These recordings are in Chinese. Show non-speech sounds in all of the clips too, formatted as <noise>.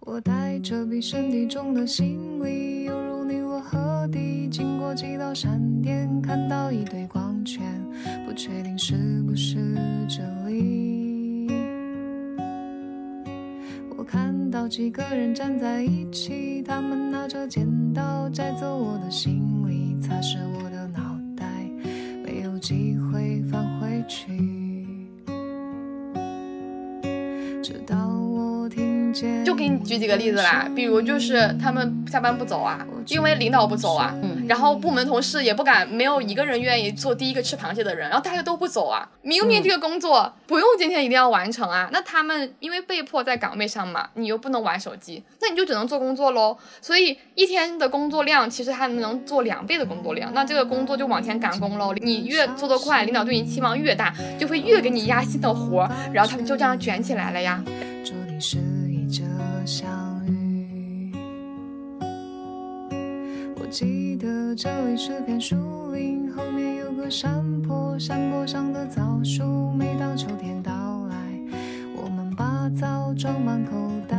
我带着比身体重的行李，犹如尼罗河底，经过几道闪电，看到一堆光圈，不确定是不是这里。我看到几个人站在一起，他们拿着剪刀摘走我的行李，擦拭我的脑袋，没有机会返回去。就给你举几个例子啦，比如就是他们下班不走啊，因为领导不走啊，嗯然后部门同事也不敢，没有一个人愿意做第一个吃螃蟹的人，然后大家都不走啊。明明这个工作不用今天一定要完成啊，那他们因为被迫在岗位上嘛，你又不能玩手机，那你就只能做工作喽。所以一天的工作量其实还能做两倍的工作量，那这个工作就往前赶工喽。你越做得快，领导对你期望越大，就会越给你压新的活儿，然后他们就这样卷起来了呀。相遇。我记得这里是片树林，后面有个山坡，山坡上的枣树，每当秋天到来，我们把枣装满口袋。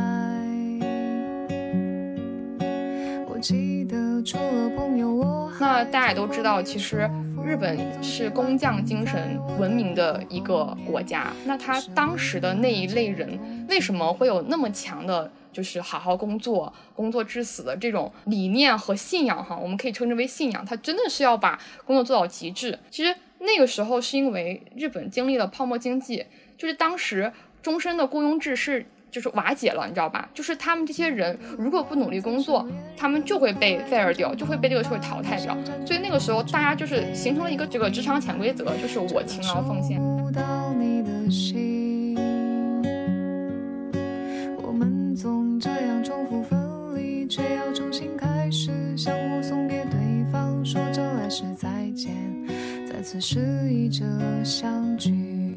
那大家也都知道，其实日本是工匠精神闻名的一个国家。那他当时的那一类人，为什么会有那么强的，就是好好工作、工作至死的这种理念和信仰？哈，我们可以称之为信仰。他真的是要把工作做到极致。其实那个时候是因为日本经历了泡沫经济，就是当时终身的雇佣制是。就是瓦解了，你知道吧？就是他们这些人如果不努力工作，他们就会被 fire 掉，就会被这个社会淘汰掉。所以那个时候，大家就是形成了一个这个职场潜规则，就是我勤劳奉献。触到你的心，我们总这样重复分离，却要重新开始，相互送别对方，说着来世再见，再次是一着相聚。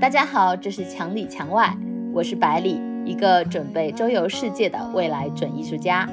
大家好，这是墙里墙外，我是百里，一个准备周游世界的未来准艺术家。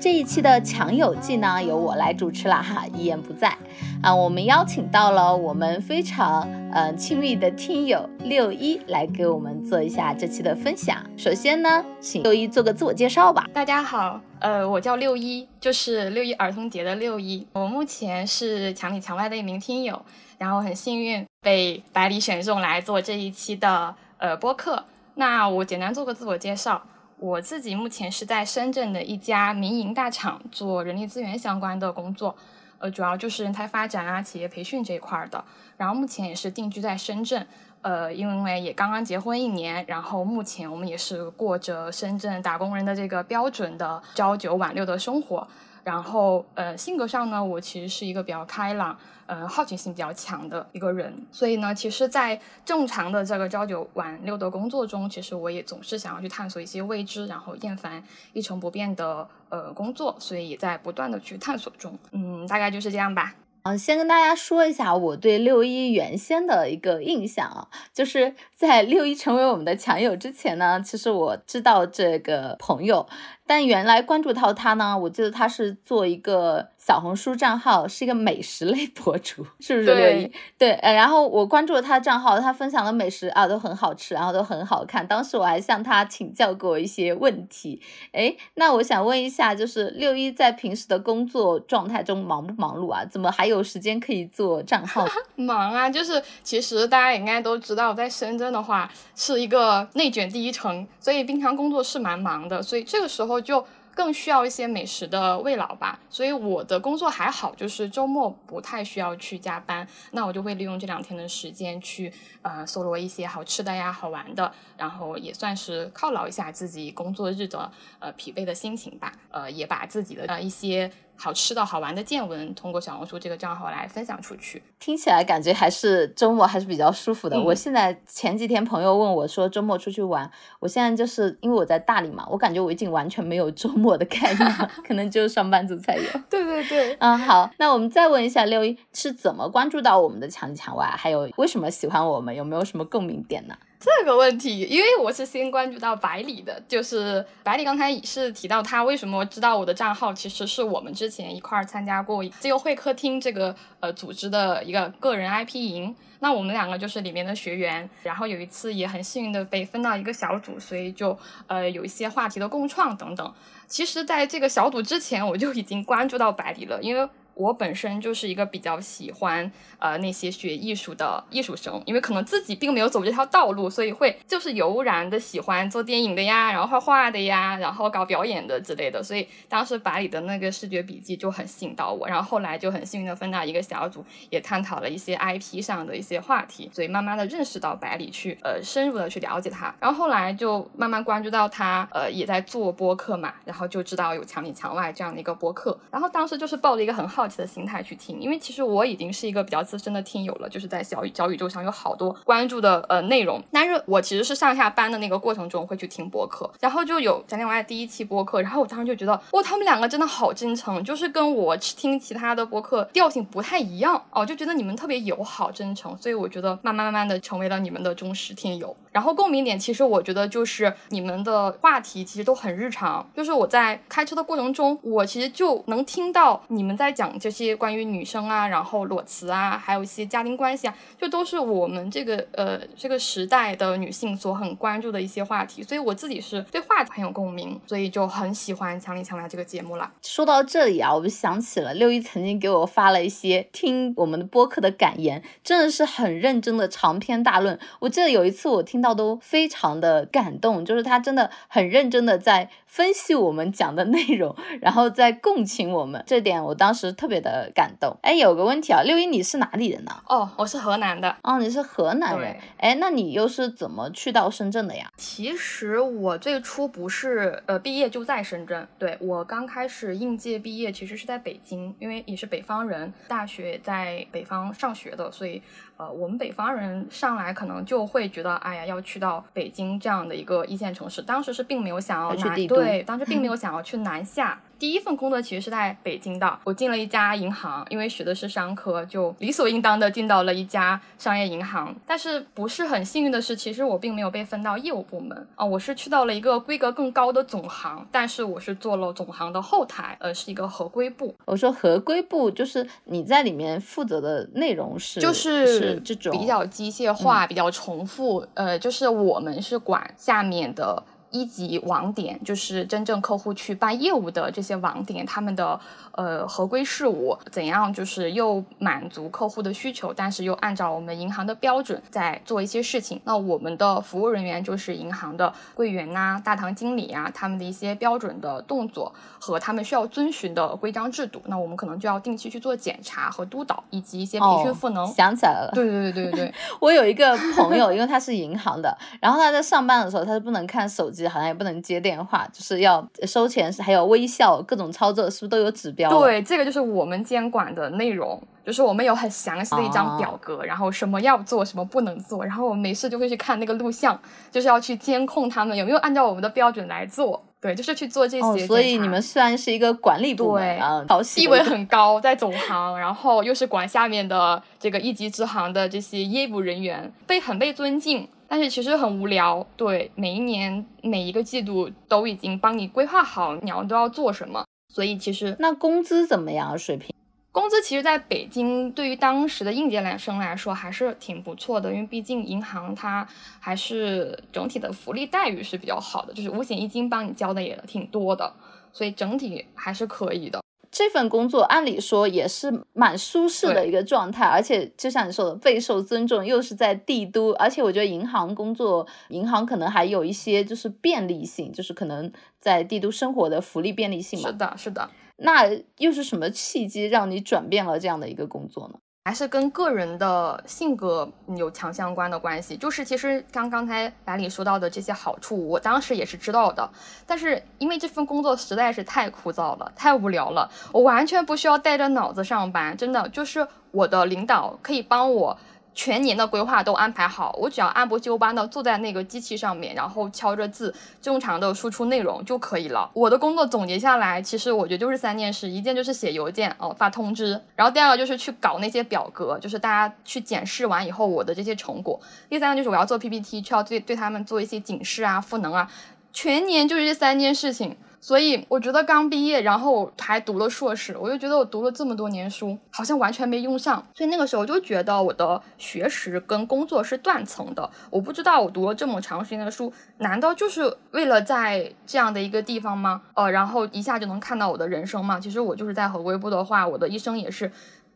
这一期的强友记呢，由我来主持了哈，一言不在啊。我们邀请到了我们非常呃亲密的听友六一来给我们做一下这期的分享。首先呢，请六一做个自我介绍吧。大家好，呃，我叫六一，就是六一儿童节的六一。我目前是墙里墙外的一名听友，然后很幸运被百里选中来做这一期的呃播客。那我简单做个自我介绍。我自己目前是在深圳的一家民营大厂做人力资源相关的工作，呃，主要就是人才发展啊、企业培训这一块的。然后目前也是定居在深圳，呃，因为也刚刚结婚一年，然后目前我们也是过着深圳打工人的这个标准的朝九晚六的生活。然后，呃，性格上呢，我其实是一个比较开朗，呃，好奇心比较强的一个人。所以呢，其实，在正常的这个朝九晚六的工作中，其实我也总是想要去探索一些未知，然后厌烦一成不变的呃工作，所以也在不断的去探索中。嗯，大概就是这样吧。嗯，先跟大家说一下我对六一原先的一个印象啊，就是在六一成为我们的墙友之前呢，其实我知道这个朋友，但原来关注到他呢，我记得他是做一个小红书账号，是一个美食类博主，是不是六一？对，呃，然后我关注了他的账号，他分享的美食啊都很好吃，然后都很好看。当时我还向他请教过一些问题。哎，那我想问一下，就是六一在平时的工作状态中忙不忙碌啊？怎么还有时间可以做账号？<laughs> 忙啊，就是其实大家也应该都知道，在深圳的话是一个内卷第一城，所以平常工作是蛮忙的，所以这个时候就更需要一些美食的慰劳吧。所以我的工作还好，就是周末不太需要去加班，那我就会利用这两天的时间去呃搜罗一些好吃的呀、好玩的，然后也算是犒劳一下自己工作日的呃疲惫的心情吧。呃，也把自己的呃一些。好吃的好玩的见闻，通过小红书这个账号来分享出去。听起来感觉还是周末还是比较舒服的。嗯我现在前几天朋友问我说周末出去玩，我现在就是因为我在大理嘛，我感觉我已经完全没有周末的概念了，可能只有上班族才有。<laughs> 对对对，嗯，好，那我们再问一下六一是怎么关注到我们的墙里墙外，还有为什么喜欢我们，有没有什么共鸣点呢？这个问题，因为我是先关注到百里的，就是百里刚才也是提到他为什么知道我的账号，其实是我们之前一块儿参加过自由会客厅这个呃组织的一个个人 IP 营，那我们两个就是里面的学员，然后有一次也很幸运的被分到一个小组，所以就呃有一些话题的共创等等。其实，在这个小组之前，我就已经关注到百里了，因为。我本身就是一个比较喜欢呃那些学艺术的艺术生，因为可能自己并没有走这条道路，所以会就是油然的喜欢做电影的呀，然后画画的呀，然后搞表演的之类的。所以当时百里的那个视觉笔记就很吸引到我，然后后来就很幸运的分到一个小组，也探讨了一些 IP 上的一些话题，所以慢慢的认识到百里，去呃深入的去了解他，然后后来就慢慢关注到他呃也在做播客嘛，然后就知道有墙里墙外这样的一个播客，然后当时就是抱着一个很好。好奇的心态去听，因为其实我已经是一个比较资深的听友了，就是在小宇小宇宙上有好多关注的呃内容。但是我其实是上下班的那个过程中会去听播客，然后就有讲讲外第一期播客，然后我当时就觉得，哇，他们两个真的好真诚，就是跟我听其他的播客调性不太一样哦，就觉得你们特别友好真诚，所以我觉得慢慢慢慢的成为了你们的忠实听友。然后共鸣点其实我觉得就是你们的话题其实都很日常，就是我在开车的过程中，我其实就能听到你们在讲。这些关于女生啊，然后裸辞啊，还有一些家庭关系啊，就都是我们这个呃这个时代的女性所很关注的一些话题。所以我自己是对话很有共鸣，所以就很喜欢《强里强来》这个节目了。说到这里啊，我就想起了六一曾经给我发了一些听我们的播客的感言，真的是很认真的长篇大论。我记得有一次我听到都非常的感动，就是他真的很认真的在分析我们讲的内容，然后在共情我们。这点我当时。特别的感动，哎，有个问题啊，六一你是哪里人呢？哦，我是河南的。哦，你是河南人，哎，那你又是怎么去到深圳的呀？其实我最初不是呃毕业就在深圳，对我刚开始应届毕业其实是在北京，因为也是北方人，大学在北方上学的，所以。呃，我们北方人上来可能就会觉得，哎呀，要去到北京这样的一个一线城市。当时是并没有想要去对，当时并没有想要去南下。第一份工作其实是在北京的，我进了一家银行，因为学的是商科，就理所应当的进到了一家商业银行。但是不是很幸运的是，其实我并没有被分到业务部门啊，我是去到了一个规格更高的总行，但是我是做了总行的后台，呃，是一个合规部。我说合规部就是你在里面负责的内容是就是。这种比较机械化、比较重复，呃，就是我们是管下面的。一级网点就是真正客户去办业务的这些网点，他们的呃合规事务怎样，就是又满足客户的需求，但是又按照我们银行的标准在做一些事情。那我们的服务人员就是银行的柜员呐、大堂经理啊，他们的一些标准的动作和他们需要遵循的规章制度，那我们可能就要定期去做检查和督导，以及一些培训赋能。想起来了，对对对对对，<laughs> 我有一个朋友，因为他是银行的，然后他在上班的时候他是不能看手机。好像也不能接电话，就是要收钱，还有微笑，各种操作是不是都有指标？对，这个就是我们监管的内容，就是我们有很详细的一张表格，然后什么要做，什么不能做，然后我们没事就会去看那个录像，就是要去监控他们有没有按照我们的标准来做。对，就是去做这些。所以你们虽然是一个管理部门，地位很高，在总行，然后又是管下面的这个一级支行的这些业务人员，被很被尊敬。但是其实很无聊，对，每一年每一个季度都已经帮你规划好你要都要做什么，所以其实那工资怎么样？水平？工资其实在北京对于当时的应届来生来说还是挺不错的，因为毕竟银行它还是整体的福利待遇是比较好的，就是五险一金帮你交的也挺多的，所以整体还是可以的。这份工作按理说也是蛮舒适的一个状态，而且就像你说的，备受尊重，又是在帝都，而且我觉得银行工作，银行可能还有一些就是便利性，就是可能在帝都生活的福利便利性嘛。是的，是的。那又是什么契机让你转变了这样的一个工作呢？还是跟个人的性格有强相关的关系。就是其实刚刚才百里说到的这些好处，我当时也是知道的。但是因为这份工作实在是太枯燥了，太无聊了，我完全不需要带着脑子上班。真的，就是我的领导可以帮我全年的规划都安排好，我只要按部就班的坐在那个机器上面，然后敲着字，正常的输出内容就可以了。我的工作总结下来，其实我觉得就是三件事：一件就是写邮件哦，发通知；然后第二个就是去搞那些表格，就是大家去检视完以后我的这些成果；第三个就是我要做 PPT，需要对对他们做一些警示啊、赋能啊。全年就是这三件事情。所以我觉得刚毕业，然后还读了硕士，我就觉得我读了这么多年书，好像完全没用上。所以那个时候就觉得我的学识跟工作是断层的。我不知道我读了这么长时间的书，难道就是为了在这样的一个地方吗？呃，然后一下就能看到我的人生吗？其实我就是在合规部的话，我的一生也是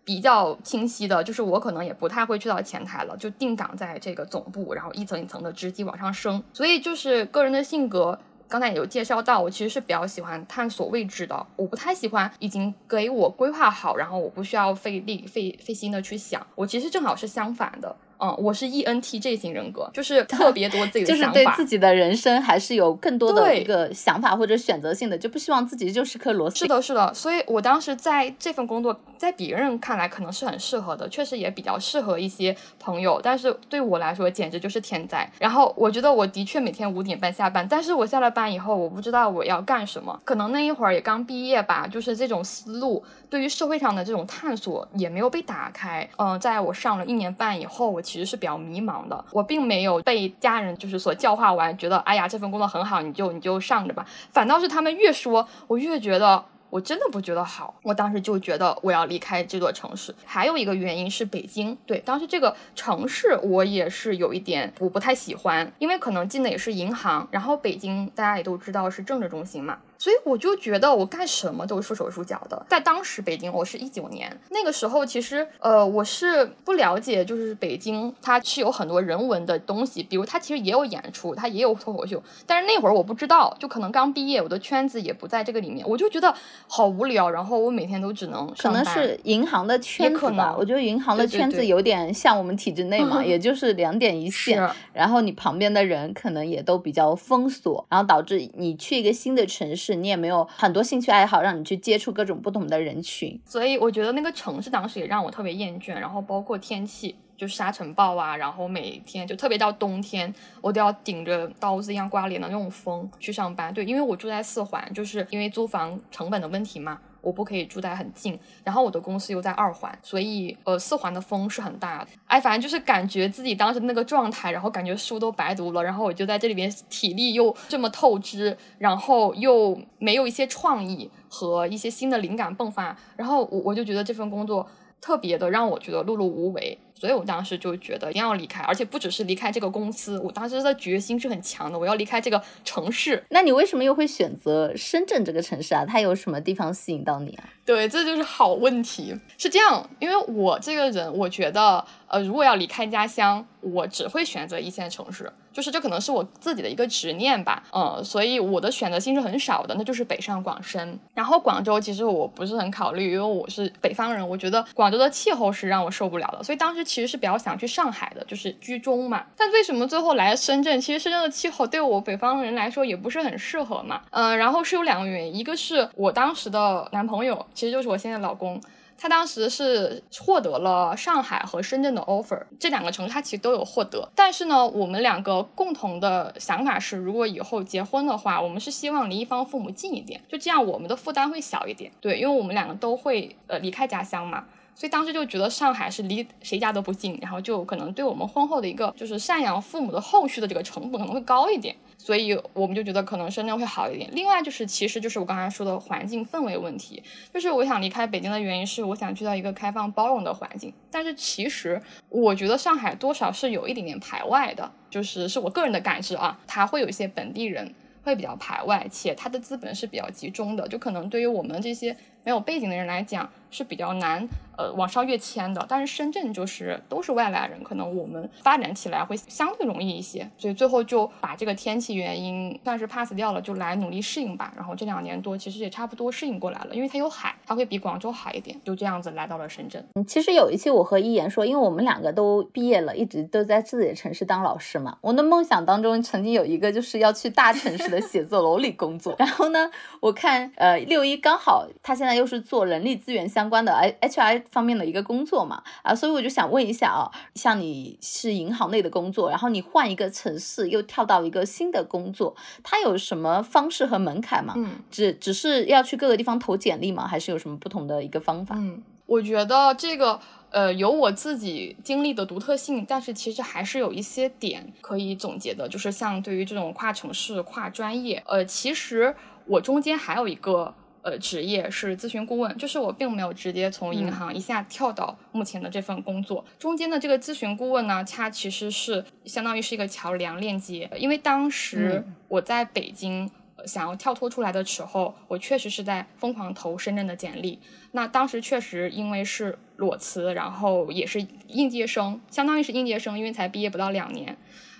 比较清晰的，就是我可能也不太会去到前台了，就定岗在这个总部，然后一层一层的职级往上升。所以就是个人的性格。刚才也有介绍到，我其实是比较喜欢探索未知的，我不太喜欢已经给我规划好，然后我不需要费力费费心的去想。我其实正好是相反的。嗯，我是 E N T J 型人格，就是 <laughs> 特别多自己的想法，就是对自己的人生还是有更多的一个想法或者选择性的，就不希望自己就是颗螺丝。是的，是的。所以我当时在这份工作，在别人看来可能是很适合的，确实也比较适合一些朋友，但是对我来说简直就是天灾。然后我觉得我的确每天五点半下班，但是我下了班以后，我不知道我要干什么，可能那一会儿也刚毕业吧，就是这种思路。对于社会上的这种探索也没有被打开。嗯，在我上了一年半以后，我其实是比较迷茫的。我并没有被家人就是所教化完，觉得哎呀这份工作很好，你就你就上着吧。反倒是他们越说，我越觉得。我真的不觉得好，我当时就觉得我要离开这座城市。还有一个原因是北京，对，当时这个城市我也是有一点我不太喜欢，因为可能进的也是银行，然后北京大家也都知道是政治中心嘛，所以我就觉得我干什么都是束手束脚的。在当时北京，我是一九年那个时候，其实呃我是不了解，就是北京它是有很多人文的东西，比如它其实也有演出，它也有脱口秀，但是那会儿我不知道，就可能刚毕业，我的圈子也不在这个里面，我就觉得。好无聊，然后我每天都只能可能是银行的圈子吧。我觉得银行的圈子有点像我们体制内嘛，<laughs> 也就是两点一线。然后你旁边的人可能也都比较封锁，然后导致你去一个新的城市，你也没有很多兴趣爱好让你去接触各种不同的人群。所以我觉得那个城市当时也让我特别厌倦，然后包括天气。就沙尘暴啊，然后每天就特别到冬天，我都要顶着刀子一样刮脸的那种风去上班。对，因为我住在四环，就是因为租房成本的问题嘛，我不可以住在很近。然后我的公司又在二环，所以呃四环的风是很大的。哎，反正就是感觉自己当时那个状态，然后感觉书都白读了，然后我就在这里边体力又这么透支，然后又没有一些创意和一些新的灵感迸发，然后我我就觉得这份工作特别的让我觉得碌碌无为。所以我当时就觉得一定要离开，而且不只是离开这个公司，我当时的决心是很强的，我要离开这个城市。那你为什么又会选择深圳这个城市啊？它有什么地方吸引到你啊？对，这就是好问题。是这样，因为我这个人，我觉得，呃，如果要离开家乡，我只会选择一线城市，就是这可能是我自己的一个执念吧。嗯，所以我的选择性是很少的，那就是北上广深。然后广州其实我不是很考虑，因为我是北方人，我觉得广州的气候是让我受不了的，所以当时。其实是比较想去上海的，就是居中嘛。但为什么最后来深圳？其实深圳的气候对我北方人来说也不是很适合嘛。嗯，然后是有两个原因，一个是我当时的男朋友，其实就是我现在老公，他当时是获得了上海和深圳的 offer，这两个城市他其实都有获得。但是呢，我们两个共同的想法是，如果以后结婚的话，我们是希望离一方父母近一点，就这样我们的负担会小一点。对，因为我们两个都会呃离开家乡嘛。所以当时就觉得上海是离谁家都不近，然后就可能对我们婚后的一个就是赡养父母的后续的这个成本可能会高一点，所以我们就觉得可能深圳会好一点。另外就是，其实就是我刚才说的环境氛围问题，就是我想离开北京的原因是我想去到一个开放包容的环境，但是其实我觉得上海多少是有一点点排外的，就是是我个人的感知啊，它会有一些本地人会比较排外，且它的资本是比较集中的，就可能对于我们这些没有背景的人来讲。是比较难，呃，往上跃迁的。但是深圳就是都是外来人，可能我们发展起来会相对容易一些。所以最后就把这个天气原因算是 pass 掉了，就来努力适应吧。然后这两年多其实也差不多适应过来了，因为它有海，它会比广州好一点。就这样子来到了深圳。其实有一期我和一言说，因为我们两个都毕业了，一直都在自己的城市当老师嘛。我的梦想当中曾经有一个就是要去大城市的写字楼里工作。<laughs> 然后呢，我看呃六一刚好他现在又是做人力资源相关的 H R 方面的一个工作嘛，啊，所以我就想问一下啊，像你是银行内的工作，然后你换一个城市又跳到一个新的工作，它有什么方式和门槛吗？嗯，只只是要去各个地方投简历吗？还是有什么不同的一个方法？嗯，我觉得这个。呃，有我自己经历的独特性，但是其实还是有一些点可以总结的，就是像对于这种跨城市、跨专业，呃，其实我中间还有一个呃职业是咨询顾问，就是我并没有直接从银行一下跳到目前的这份工作，中间的这个咨询顾问呢，它其实是相当于是一个桥梁链接，因为当时我在北京。想要跳脱出来的时候，我确实是在疯狂投深圳的简历。那当时确实因为是裸辞，然后也是应届生，相当于是应届生，因为才毕业不到两年。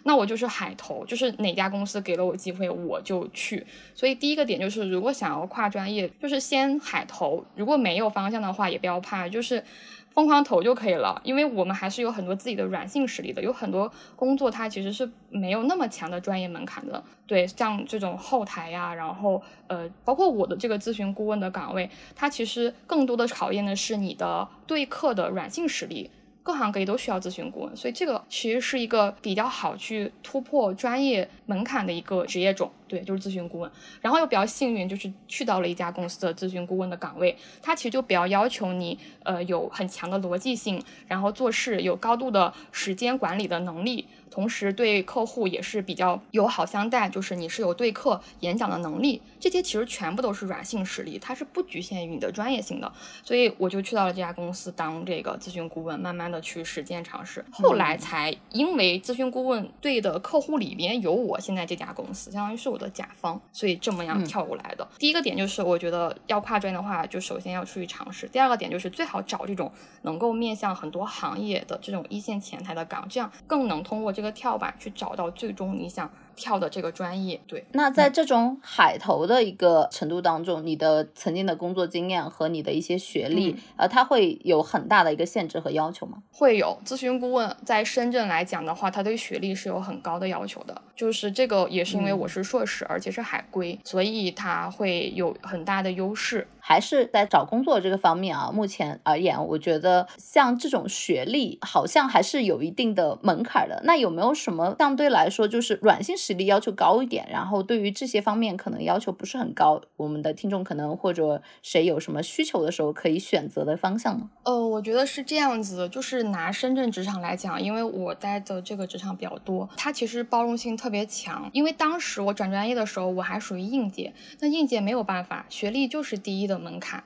那我就是海投，就是哪家公司给了我机会我就去。所以第一个点就是，如果想要跨专业，就是先海投。如果没有方向的话，也不要怕，就是。疯狂投就可以了，因为我们还是有很多自己的软性实力的，有很多工作它其实是没有那么强的专业门槛的。对，像这种后台呀，然后呃，包括我的这个咨询顾问的岗位，它其实更多的考验的是你的对客的软性实力。各行各业都需要咨询顾问，所以这个其实是一个比较好去突破专业门槛的一个职业种。对，就是咨询顾问。然后又比较幸运，就是去到了一家公司的咨询顾问的岗位，它其实就比较要求你，呃，有很强的逻辑性，然后做事有高度的时间管理的能力。同时对客户也是比较友好相待，就是你是有对客演讲的能力，这些其实全部都是软性实力，它是不局限于你的专业性的。所以我就去到了这家公司当这个咨询顾问，慢慢的去实践尝试，后来才因为咨询顾问对的客户里边有我现在这家公司，相当于是我的甲方，所以这么样跳过来的。第一个点就是我觉得要跨专业的话，就首先要出去尝试；第二个点就是最好找这种能够面向很多行业的这种一线前台的岗，这样更能通过这个。跳板去找到最终你想。跳的这个专业，对。那在这种海投的一个程度当中，你的曾经的工作经验和你的一些学历，呃，它会有很大的一个限制和要求吗？会有。咨询顾问在深圳来讲的话，他对学历是有很高的要求的。就是这个也是因为我是硕士，而且是海归，所以他会有很大的优势。还是在找工作这个方面啊，目前而言，我觉得像这种学历好像还是有一定的门槛的。那有没有什么相对来说就是软性？实力要求高一点，然后对于这些方面可能要求不是很高。我们的听众可能或者谁有什么需求的时候，可以选择的方向呢？呃，我觉得是这样子，就是拿深圳职场来讲，因为我待的这个职场比较多，它其实包容性特别强。因为当时我转专业的时候，我还属于应届，那应届没有办法，学历就是第一的门槛。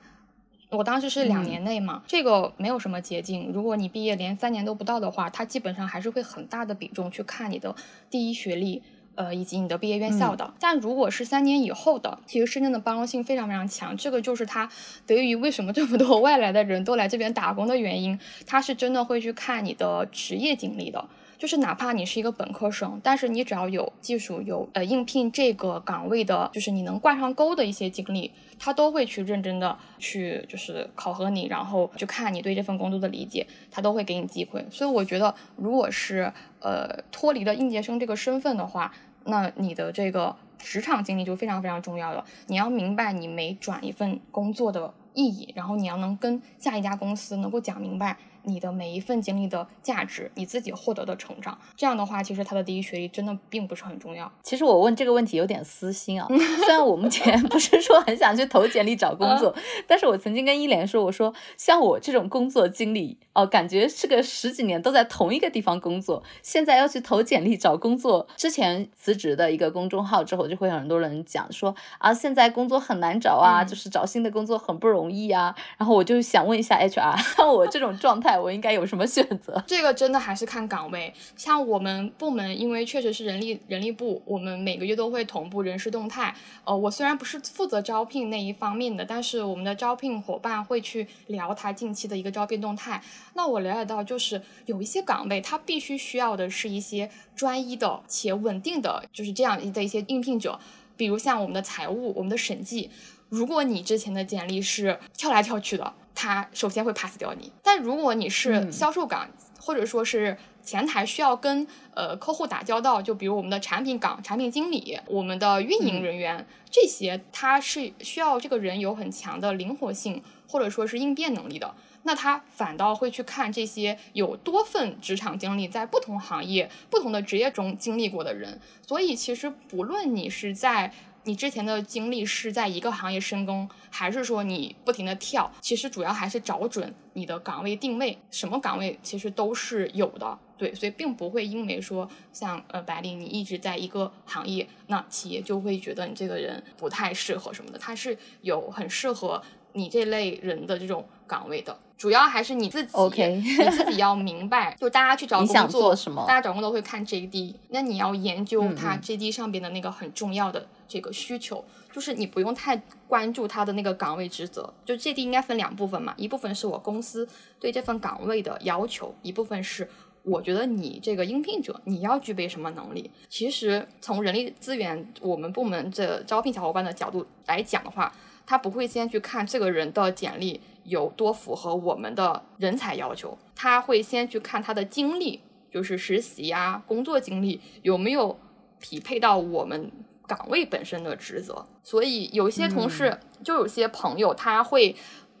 我当时是两年内嘛，这个没有什么捷径。如果你毕业连三年都不到的话，它基本上还是会很大的比重去看你的第一学历。呃，以及你的毕业院校的，但如果是三年以后的，其实深圳的包容性非常非常强，这个就是它得益于为什么这么多 <laughs> 外来的人都来这边打工的原因，他是真的会去看你的职业经历的。就是哪怕你是一个本科生，但是你只要有技术有呃应聘这个岗位的，就是你能挂上钩的一些经历，他都会去认真的去就是考核你，然后就看你对这份工作的理解，他都会给你机会。所以我觉得，如果是呃脱离了应届生这个身份的话，那你的这个职场经历就非常非常重要了。你要明白你每转一份工作的意义，然后你要能跟下一家公司能够讲明白。你的每一份经历的价值，你自己获得的成长，这样的话，其实他的第一学历真的并不是很重要。其实我问这个问题有点私心啊，虽然我目前不是说很想去投简历找工作，但是我曾经跟一莲说，我说像我这种工作经历，哦，感觉是个十几年都在同一个地方工作，现在要去投简历找工作，之前辞职的一个公众号之后，就会有很多人讲说啊，现在工作很难找啊，就是找新的工作很不容易啊。然后我就想问一下 HR，像我这种状态。我应该有什么选择？这个真的还是看岗位。像我们部门，因为确实是人力人力部，我们每个月都会同步人事动态。呃，我虽然不是负责招聘那一方面的，但是我们的招聘伙伴会去聊他近期的一个招聘动态。那我了解到，就是有一些岗位，他必须需要的是一些专一的且稳定的，就是这样的一些应聘者。比如像我们的财务、我们的审计。如果你之前的简历是跳来跳去的，他首先会 pass 掉你。但如果你是销售岗，或者说是前台需要跟呃客户打交道，就比如我们的产品岗、产品经理、我们的运营人员这些，他是需要这个人有很强的灵活性，或者说是应变能力的。那他反倒会去看这些有多份职场经历，在不同行业、不同的职业中经历过的人。所以其实不论你是在你之前的经历是在一个行业深耕，还是说你不停的跳，其实主要还是找准你的岗位定位，什么岗位其实都是有的，对，所以并不会因为说像呃白领你一直在一个行业，那企业就会觉得你这个人不太适合什么的，它是有很适合你这类人的这种岗位的。主要还是你自己，OK，你自己要明白，就大家去找工作，什么？大家找工作会看 JD，那你要研究它 JD 上边的那个很重要的这个需求，就是你不用太关注它的那个岗位职责。就 JD 应该分两部分嘛，一部分是我公司对这份岗位的要求，一部分是我觉得你这个应聘者你要具备什么能力。其实从人力资源我们部门这招聘小伙伴的角度来讲的话，他不会先去看这个人的简历。有多符合我们的人才要求？他会先去看他的经历，就是实习啊、工作经历有没有匹配到我们岗位本身的职责。所以有些同事，就有些朋友，他会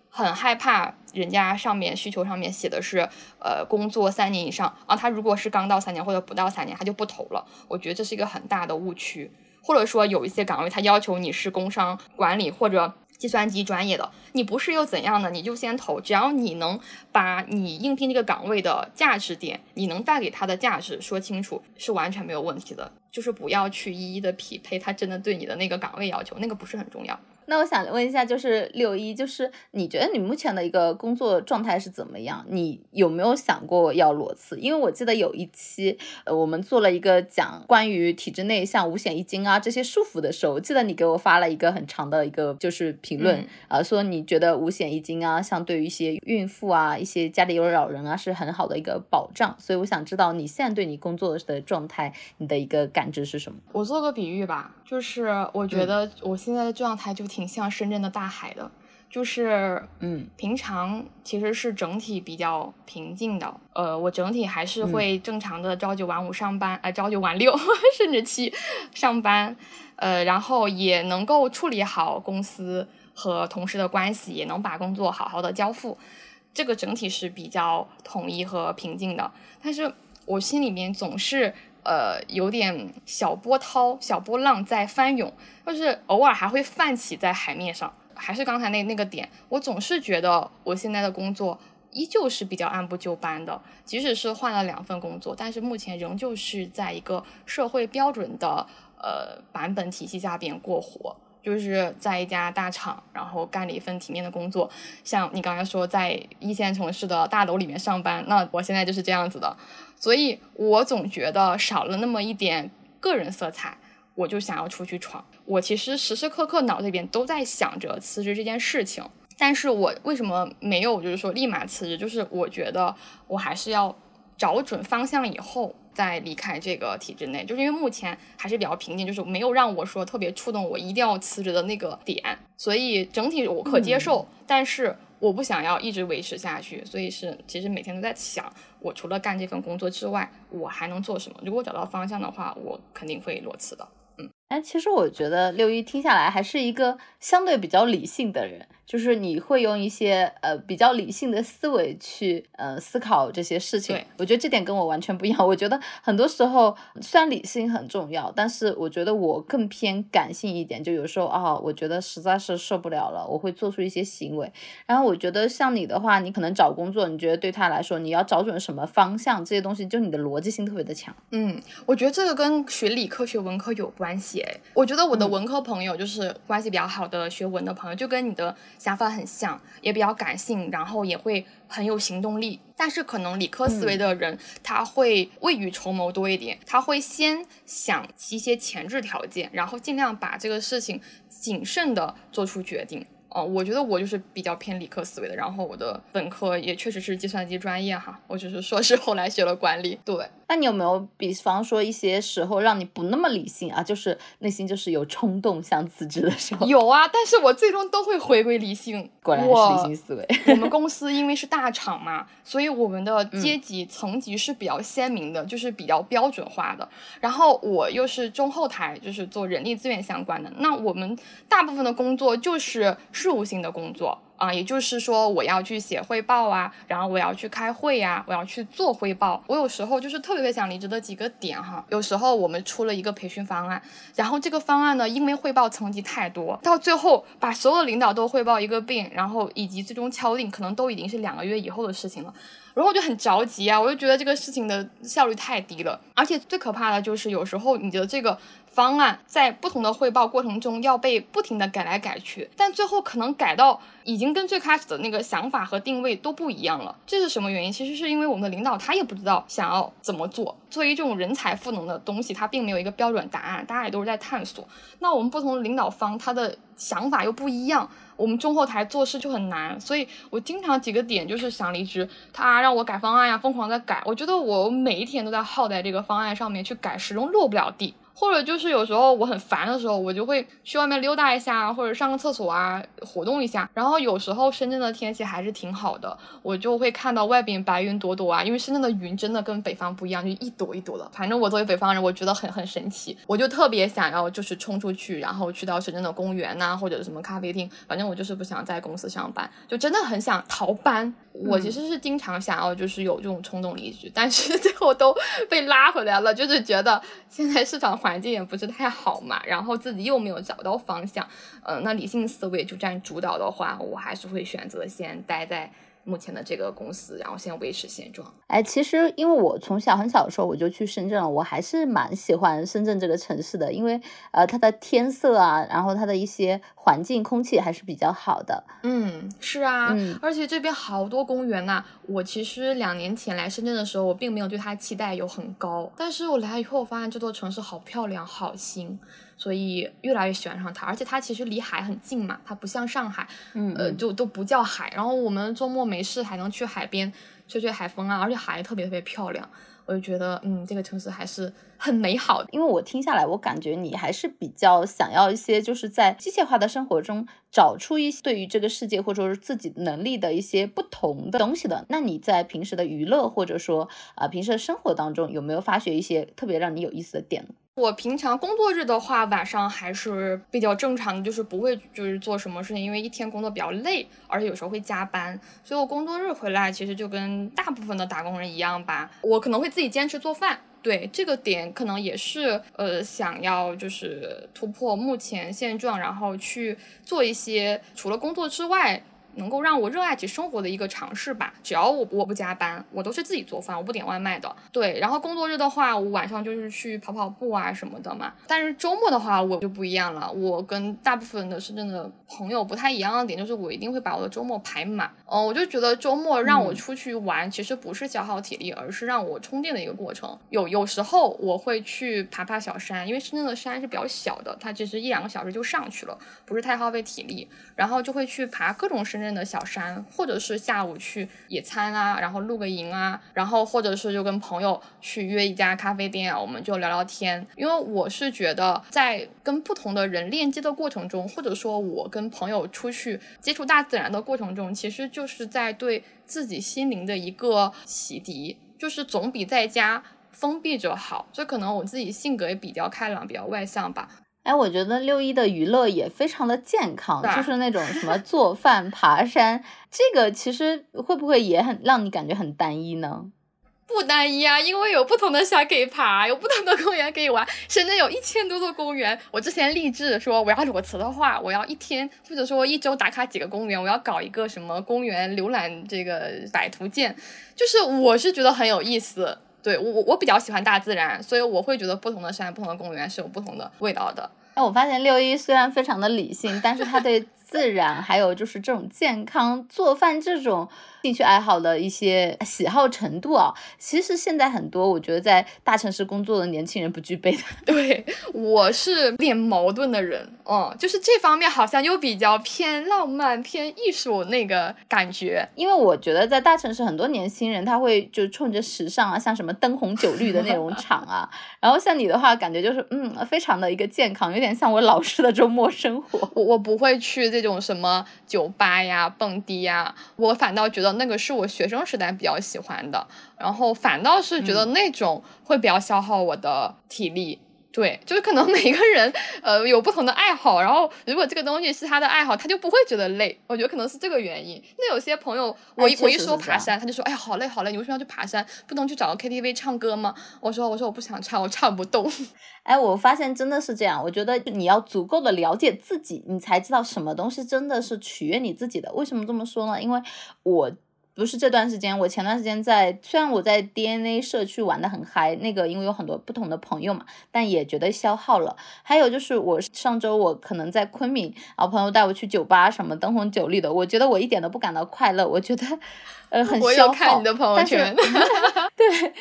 很害怕人家上面需求上面写的是呃工作三年以上啊，他如果是刚到三年或者不到三年，他就不投了。我觉得这是一个很大的误区。或者说有一些岗位，他要求你是工商管理或者。计算机专业的，你不是又怎样呢？你就先投，只要你能把你应聘这个岗位的价值点，你能带给他的价值说清楚，是完全没有问题的。就是不要去一一的匹配他真的对你的那个岗位要求，那个不是很重要。那我想问一下，就是六一，就是你觉得你目前的一个工作状态是怎么样？你有没有想过要裸辞？因为我记得有一期，呃，我们做了一个讲关于体制内像五险一金啊这些束缚的时候，我记得你给我发了一个很长的一个就是评论，啊，说你觉得五险一金啊，像对于一些孕妇啊、一些家里有老人啊，是很好的一个保障。所以我想知道你现在对你工作的状态，你的一个感知是什么？我做个比喻吧，就是我觉得我现在的状态就。挺像深圳的大海的，就是嗯，平常其实是整体比较平静的。呃，我整体还是会正常的朝九晚五上班，呃，朝九晚六甚至七上班，呃，然后也能够处理好公司和同事的关系，也能把工作好好的交付。这个整体是比较统一和平静的，但是我心里面总是。呃，有点小波涛、小波浪在翻涌，就是偶尔还会泛起在海面上。还是刚才那那个点，我总是觉得我现在的工作依旧是比较按部就班的，即使是换了两份工作，但是目前仍旧是在一个社会标准的呃版本体系下边过活。就是在一家大厂，然后干了一份体面的工作。像你刚才说，在一线城市的大楼里面上班，那我现在就是这样子的。所以我总觉得少了那么一点个人色彩，我就想要出去闯。我其实时时刻刻脑子里边都在想着辞职这件事情，但是我为什么没有就是说立马辞职？就是我觉得我还是要找准方向以后。再离开这个体制内，就是因为目前还是比较平静，就是没有让我说特别触动我一定要辞职的那个点，所以整体我可接受，但是我不想要一直维持下去，所以是其实每天都在想，我除了干这份工作之外，我还能做什么？如果找到方向的话，我肯定会裸辞的。嗯，哎，其实我觉得六一听下来还是一个相对比较理性的人。就是你会用一些呃比较理性的思维去呃思考这些事情，我觉得这点跟我完全不一样。我觉得很多时候虽然理性很重要，但是我觉得我更偏感性一点。就有时候啊，我觉得实在是受不了了，我会做出一些行为。然后我觉得像你的话，你可能找工作，你觉得对他来说你要找准什么方向，这些东西就你的逻辑性特别的强。嗯，我觉得这个跟学理科学文科有关系。哎，我觉得我的文科朋友就是关系比较好的学文的朋友，就跟你的。想法很像，也比较感性，然后也会很有行动力。但是可能理科思维的人，他会未雨绸缪多一点，他会先想一些前置条件，然后尽量把这个事情谨慎的做出决定。哦，我觉得我就是比较偏理科思维的，然后我的本科也确实是计算机专业哈，我只是硕士后来学了管理。对，那你有没有比方说一些时候让你不那么理性啊，就是内心就是有冲动想辞职的时候？有啊，但是我最终都会回归理性。<laughs> 果然是理性思维。我们公司因为是大厂嘛，所以我们的阶级层级是比较鲜明的，就是比较标准化的。然后我又是中后台，就是做人力资源相关的，那我们大部分的工作就是事务性的工作。啊，也就是说，我要去写汇报啊，然后我要去开会呀，我要去做汇报。我有时候就是特别特别想离职的几个点哈。有时候我们出了一个培训方案，然后这个方案呢，因为汇报层级太多，到最后把所有的领导都汇报一个病，然后以及最终敲定，可能都已经是两个月以后的事情了。然后我就很着急啊，我就觉得这个事情的效率太低了，而且最可怕的就是有时候你的这个。方案在不同的汇报过程中要被不停的改来改去，但最后可能改到已经跟最开始的那个想法和定位都不一样了。这是什么原因？其实是因为我们的领导他也不知道想要怎么做。作为这种人才赋能的东西，它并没有一个标准答案，大家也都是在探索。那我们不同的领导方他的想法又不一样，我们中后台做事就很难。所以我经常几个点就是想离职，他让我改方案呀，疯狂的改，我觉得我每一天都在耗在这个方案上面去改，始终落不了地。或者就是有时候我很烦的时候，我就会去外面溜达一下，或者上个厕所啊，活动一下。然后有时候深圳的天气还是挺好的，我就会看到外边白云朵朵啊，因为深圳的云真的跟北方不一样，就一朵一朵的。反正我作为北方人，我觉得很很神奇，我就特别想要就是冲出去，然后去到深圳的公园呐，或者什么咖啡厅，反正我就是不想在公司上班，就真的很想逃班。我其实是经常想要就是有这种冲动离职，但是 <laughs> 最后都被拉回来了，就是觉得现在市场。环境也不是太好嘛，然后自己又没有找到方向，嗯，那理性思维就占主导的话，我还是会选择先待在。目前的这个公司，然后先维持现状。哎，其实因为我从小很小的时候我就去深圳了，我还是蛮喜欢深圳这个城市的，因为呃它的天色啊，然后它的一些环境空气还是比较好的。嗯，是啊，而且这边好多公园呐。我其实两年前来深圳的时候，我并没有对它期待有很高，但是我来以后我发现这座城市好漂亮，好新。所以越来越喜欢上它，而且它其实离海很近嘛，它不像上海，呃，就都不叫海。然后我们周末没事还能去海边吹吹海风啊，而且海特别特别漂亮。我就觉得，嗯，这个城市还是很美好的。因为我听下来，我感觉你还是比较想要一些，就是在机械化的生活中找出一些对于这个世界或者说是自己能力的一些不同的东西的。那你在平时的娱乐或者说啊平时的生活当中，有没有发掘一些特别让你有意思的点呢？我平常工作日的话，晚上还是比较正常的，就是不会就是做什么事情，因为一天工作比较累，而且有时候会加班，所以我工作日回来其实就跟大部分的打工人一样吧，我可能会自己坚持做饭，对这个点可能也是呃想要就是突破目前现状，然后去做一些除了工作之外。能够让我热爱起生活的一个尝试吧。只要我我不加班，我都是自己做饭，我不点外卖的。对，然后工作日的话，我晚上就是去跑跑步啊什么的嘛。但是周末的话，我就不一样了。我跟大部分的深圳的朋友不太一样的点，就是我一定会把我的周末排满。嗯，我就觉得周末让我出去玩，其实不是消耗体力，而是让我充电的一个过程。有有时候我会去爬爬小山，因为深圳的山是比较小的，它其实一两个小时就上去了，不是太耗费体力。然后就会去爬各种深。的小山，或者是下午去野餐啊，然后露个营啊，然后或者是就跟朋友去约一家咖啡店，我们就聊聊天。因为我是觉得，在跟不同的人链接的过程中，或者说我跟朋友出去接触大自然的过程中，其实就是在对自己心灵的一个洗涤，就是总比在家封闭着好。这可能我自己性格也比较开朗，比较外向吧。哎，我觉得六一的娱乐也非常的健康，就是那种什么做饭、爬山，这个其实会不会也很让你感觉很单一呢？不单一啊，因为有不同的山可以爬，有不同的公园可以玩。深圳有一千多座公园，我之前立志说我要裸辞的话，我要一天或者说一周打卡几个公园，我要搞一个什么公园浏览这个百图鉴，就是我是觉得很有意思。对我我我比较喜欢大自然，所以我会觉得不同的山、不同的公园是有不同的味道的。哎，我发现六一虽然非常的理性，但是他对自然，还有就是这种健康做饭这种兴趣爱好的一些喜好程度啊，其实现在很多我觉得在大城市工作的年轻人不具备的。<laughs> 对，我是有点矛盾的人，嗯，就是这方面好像又比较偏浪漫、偏艺术那个感觉。因为我觉得在大城市很多年轻人他会就冲着时尚啊，像什么灯红酒绿的那种场啊，<laughs> 然后像你的话，感觉就是嗯，非常的一个健康，有点像我老师的周末生活。我我不会去这种什么酒吧呀、蹦迪呀，我反倒觉得那个是我学生时代比较喜欢的，然后反倒是觉得那种会比较消耗我的体力。对，就是可能每个人呃有不同的爱好，然后如果这个东西是他的爱好，他就不会觉得累。我觉得可能是这个原因。那有些朋友，我一我一说爬山，他就说：“哎呀，好累好累，你为什么要去爬山？不能去找个 KTV 唱歌吗？”我说：“我说我不想唱，我唱不动。<laughs> ”哎，我发现真的是这样。我觉得你要足够的了解自己，你才知道什么东西真的是取悦你自己的。为什么这么说呢？因为我。不是这段时间，我前段时间在，虽然我在 DNA 社区玩的很嗨，那个因为有很多不同的朋友嘛，但也觉得消耗了。还有就是我上周我可能在昆明，然后朋友带我去酒吧，什么灯红酒绿的，我觉得我一点都不感到快乐，我觉得呃 <laughs> 很消耗。我有看你的朋友圈 <laughs> 对。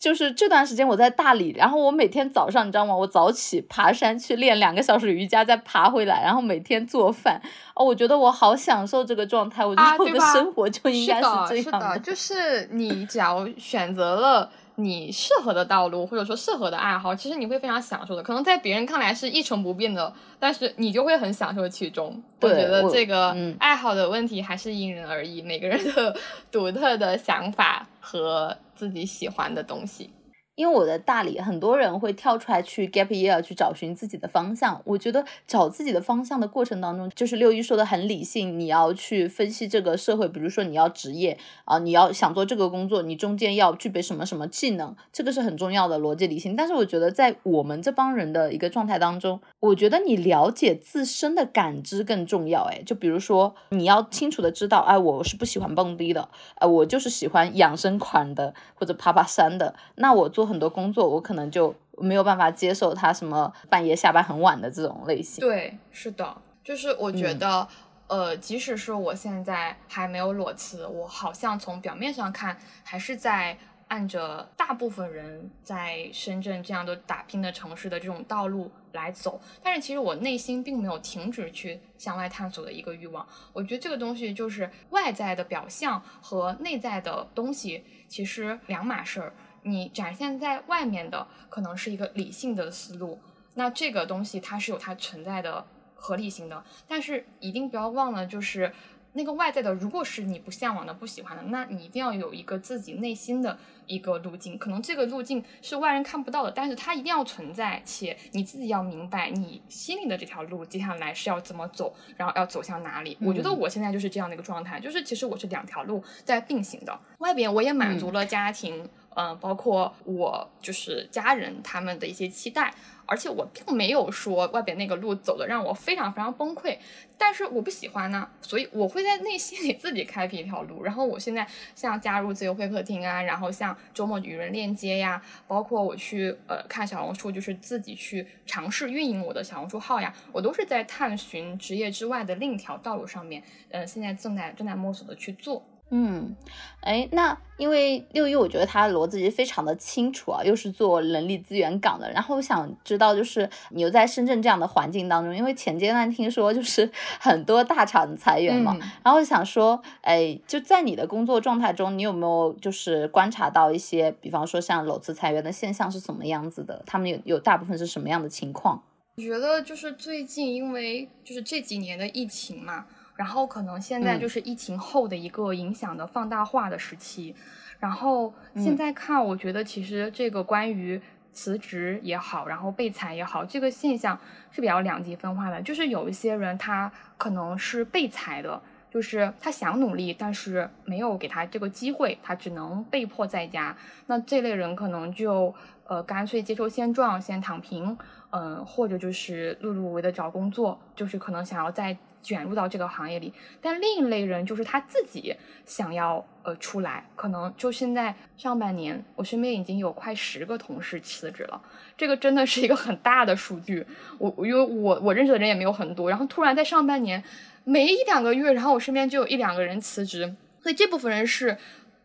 就是这段时间我在大理，然后我每天早上你知道吗？我早起爬山去练两个小时瑜伽，再爬回来，然后每天做饭。哦，我觉得我好享受这个状态。我觉得我的生活就应该是这样的。就是你只要选择了你适合的道路，或者说适合的爱好，其实你会非常享受的。可能在别人看来是一成不变的，但是你就会很享受其中。我觉得这个爱好的问题还是因人而异，每个人的 <laughs> 独特的想法和。自己喜欢的东西。因为我在大理，很多人会跳出来去 gap year 去找寻自己的方向。我觉得找自己的方向的过程当中，就是六一说的很理性，你要去分析这个社会，比如说你要职业啊，你要想做这个工作，你中间要具备什么什么技能，这个是很重要的逻辑理性。但是我觉得在我们这帮人的一个状态当中，我觉得你了解自身的感知更重要。哎，就比如说你要清楚的知道，哎，我是不喜欢蹦迪的，哎，我就是喜欢养生款的或者爬爬山的，那我做。很多工作我可能就没有办法接受他什么半夜下班很晚的这种类型。对，是的，就是我觉得，呃，即使是我现在还没有裸辞，我好像从表面上看还是在按着大部分人在深圳这样的打拼的城市的这种道路来走，但是其实我内心并没有停止去向外探索的一个欲望。我觉得这个东西就是外在的表象和内在的东西其实两码事儿。你展现在外面的可能是一个理性的思路，那这个东西它是有它存在的合理性的，但是一定不要忘了，就是那个外在的，如果是你不向往的、不喜欢的，那你一定要有一个自己内心的一个路径，可能这个路径是外人看不到的，但是它一定要存在，且你自己要明白你心里的这条路接下来是要怎么走，然后要走向哪里。我觉得我现在就是这样的一个状态，就是其实我是两条路在并行的，外边我也满足了家庭。嗯，嗯包括我就是家人他们的一些期待，而且我并没有说外边那个路走的让我非常非常崩溃，但是我不喜欢呢，所以我会在内心里自己开辟一条路。然后我现在像加入自由会客厅啊，然后像周末与人链接呀，包括我去呃看小红书，就是自己去尝试运营我的小红书号呀，我都是在探寻职业之外的另一条道路上面，嗯，现在正在正在摸索的去做。嗯，哎，那因为六一，我觉得他逻辑非常的清楚啊，又是做人力资源岗的。然后我想知道，就是你又在深圳这样的环境当中，因为前阶段听说就是 <laughs> 很多大厂裁员嘛，然后想说，哎，就在你的工作状态中，你有没有就是观察到一些，比方说像裸辞裁员的现象是什么样子的？他们有有大部分是什么样的情况？我觉得就是最近，因为就是这几年的疫情嘛。然后可能现在就是疫情后的一个影响的放大化的时期，然后现在看，我觉得其实这个关于辞职也好，然后被裁也好，这个现象是比较两极分化的。就是有一些人他可能是被裁的，就是他想努力，但是没有给他这个机会，他只能被迫在家。那这类人可能就呃干脆接受现状，先躺平。嗯，或者就是碌碌无为的找工作，就是可能想要再卷入到这个行业里。但另一类人就是他自己想要呃出来，可能就现在上半年，我身边已经有快十个同事辞职了，这个真的是一个很大的数据。我因为我我认识的人也没有很多，然后突然在上半年，没一两个月，然后我身边就有一两个人辞职，所以这部分人是。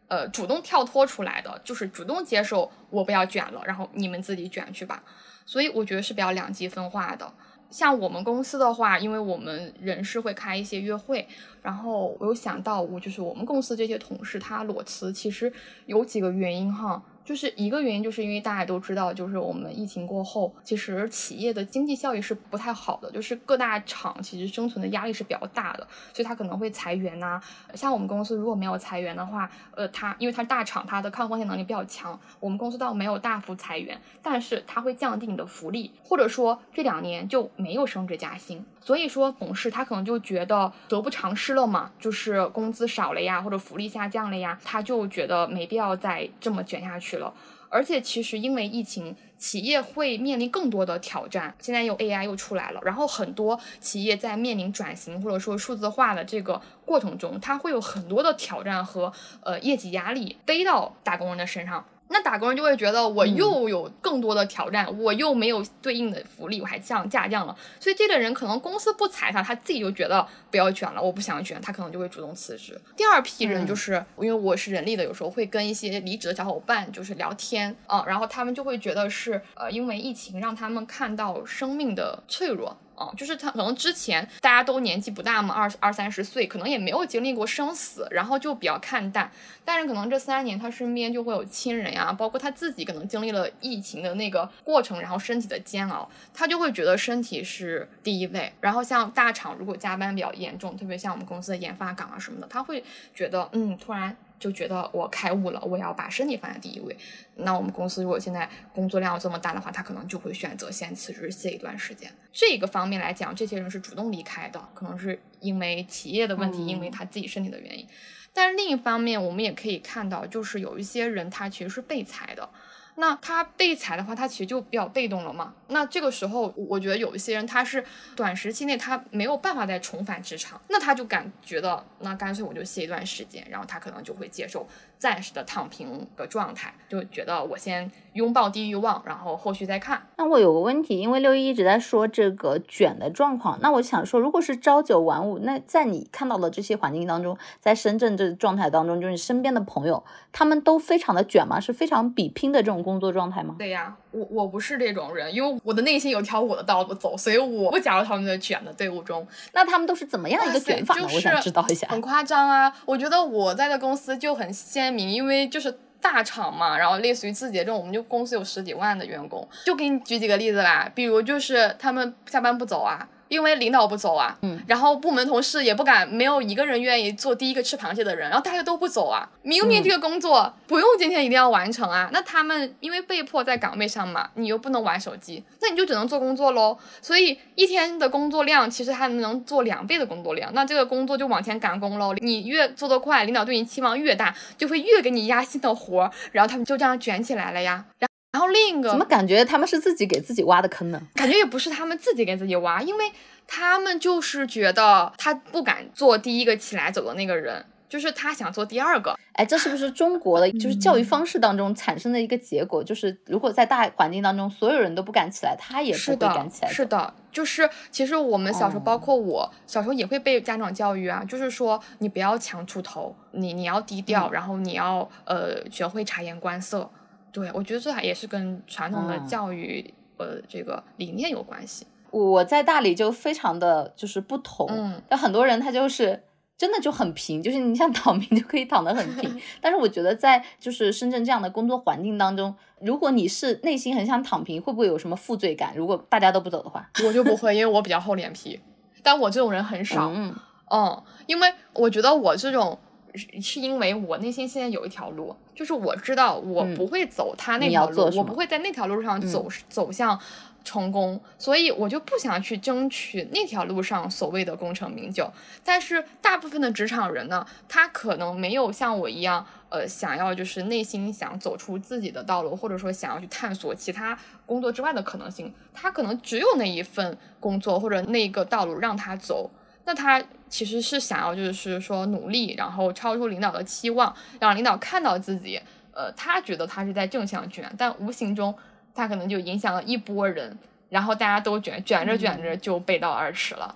呃，主动跳脱出来的，就是主动接受我不要卷了，然后你们自己卷去吧。所以我觉得是比较两极分化的。像我们公司的话，因为我们人事会开一些约会，然后我有想到，我就是我们公司这些同事他裸辞，其实有几个原因哈。就是一个原因，就是因为大家都知道，就是我们疫情过后，其实企业的经济效益是不太好的，就是各大厂其实生存的压力是比较大的，所以它可能会裁员呐。像我们公司如果没有裁员的话，呃，它因为它大厂，它的抗风险能力比较强，我们公司倒没有大幅裁员，但是它会降低你的福利，或者说这两年就没有升职加薪。所以说，同事他可能就觉得得不偿失了嘛，就是工资少了呀，或者福利下降了呀，他就觉得没必要再这么卷下去了。而且，其实因为疫情，企业会面临更多的挑战。现在又 AI 又出来了，然后很多企业在面临转型或者说数字化的这个过程中，它会有很多的挑战和呃业绩压力背到打工人的身上。那打工人就会觉得我又有更多的挑战，我又没有对应的福利，我还降下降了，所以这类人可能公司不裁他，他自己就觉得不要卷了，我不想卷，他可能就会主动辞职。第二批人就是因为我是人力的，有时候会跟一些离职的小伙伴就是聊天啊，然后他们就会觉得是呃因为疫情让他们看到生命的脆弱。哦，就是他可能之前大家都年纪不大嘛，二二三十岁，可能也没有经历过生死，然后就比较看淡。但是可能这三年他身边就会有亲人呀，包括他自己可能经历了疫情的那个过程，然后身体的煎熬，他就会觉得身体是第一位。然后像大厂如果加班比较严重，特别像我们公司的研发岗啊什么的，他会觉得嗯，突然。就觉得我开悟了，我要把身体放在第一位。那我们公司如果现在工作量这么大的话，他可能就会选择先辞职歇一段时间。这个方面来讲，这些人是主动离开的，可能是因为企业的问题，因为他自己身体的原因。但是另一方面，我们也可以看到，就是有一些人他其实是被裁的。那他被裁的话，他其实就比较被动了嘛。那这个时候，我觉得有一些人他是短时期内他没有办法再重返职场，那他就感觉到，那干脆我就歇一段时间，然后他可能就会接受暂时的躺平的状态，就觉得我先拥抱低欲望，然后后续再看。那我有个问题，因为六一一直在说这个卷的状况，那我想说，如果是朝九晚五，那在你看到的这些环境当中，在深圳这状态当中，就是你身边的朋友，他们都非常的卷吗？是非常比拼的这种。工作状态吗？对呀，我我不是这种人，因为我的内心有条我的道路走，所以我不加入他们的卷的队伍中。那他们都是怎么样一个卷法呢？我想知道一下。很夸张啊！我觉得我在的公司就很鲜明，因为就是大厂嘛，然后类似于字节这种，我们就公司有十几万的员工。就给你举几个例子啦，比如就是他们下班不走啊。因为领导不走啊，嗯，然后部门同事也不敢，没有一个人愿意做第一个吃螃蟹的人，然后大家都不走啊。明明这个工作不用今天一定要完成啊，那他们因为被迫在岗位上嘛，你又不能玩手机，那你就只能做工作喽。所以一天的工作量其实还能做两倍的工作量，那这个工作就往前赶工喽。你越做得快，领导对你期望越大，就会越给你压新的活，然后他们就这样卷起来了呀。然后另一个怎么感觉他们是自己给自己挖的坑呢？感觉也不是他们自己给自己挖，因为他们就是觉得他不敢做第一个起来走的那个人，就是他想做第二个。哎，这是不是中国的就是教育方式当中产生的一个结果？就是如果在大环境当中所有人都不敢起来，他也不会敢起来。是的，就是其实我们小时候，包括我小时候也会被家长教育啊，就是说你不要强出头，你你要低调，然后你要呃学会察言观色。对，我觉得这还也是跟传统的教育呃这个理念有关系。我在大理就非常的就是不同，嗯，有很多人他就是真的就很平，就是你想躺平就可以躺得很平。<laughs> 但是我觉得在就是深圳这样的工作环境当中，如果你是内心很想躺平，会不会有什么负罪感？如果大家都不走的话，我就不会，因为我比较厚脸皮。但我这种人很少，嗯，嗯，因为我觉得我这种。是因为我内心现在有一条路，就是我知道我不会走他那条路，我不会在那条路上走走向成功，所以我就不想去争取那条路上所谓的功成名就。但是大部分的职场人呢，他可能没有像我一样，呃，想要就是内心想走出自己的道路，或者说想要去探索其他工作之外的可能性。他可能只有那一份工作或者那个道路让他走。那他其实是想要就是说努力，然后超出领导的期望，让领导看到自己，呃，他觉得他是在正向卷，但无形中。他可能就影响了一波人，然后大家都卷卷着卷着就背道而驰了。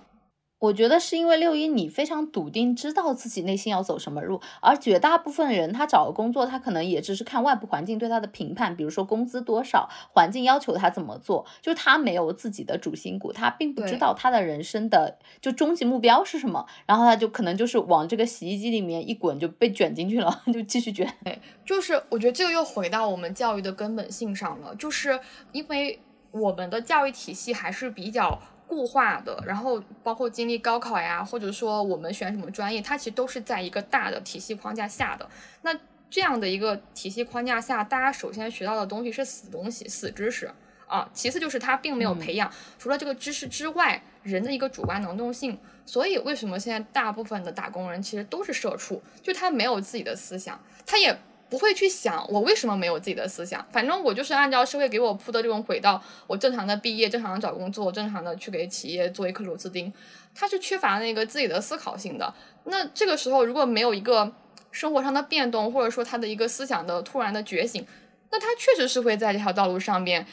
我觉得是因为六一你非常笃定，知道自己内心要走什么路，而绝大部分人他找个工作，他可能也只是看外部环境对他的评判，比如说工资多少，环境要求他怎么做，就他没有自己的主心骨，他并不知道他的人生的就终极目标是什么，然后他就可能就是往这个洗衣机里面一滚就被卷进去了，<laughs> 就继续卷。对，就是我觉得这个又回到我们教育的根本性上了，就是因为我们的教育体系还是比较。固化的，然后包括经历高考呀，或者说我们选什么专业，它其实都是在一个大的体系框架下的。那这样的一个体系框架下，大家首先学到的东西是死东西、死知识啊。其次就是它并没有培养除了这个知识之外人的一个主观能动性。所以为什么现在大部分的打工人其实都是社畜？就他没有自己的思想，他也。不会去想我为什么没有自己的思想，反正我就是按照社会给我铺的这种轨道，我正常的毕业，正常的找工作，正常的去给企业做一颗螺丝钉，他是缺乏那个自己的思考性的。那这个时候如果没有一个生活上的变动，或者说他的一个思想的突然的觉醒，那他确实是会在这条道路上面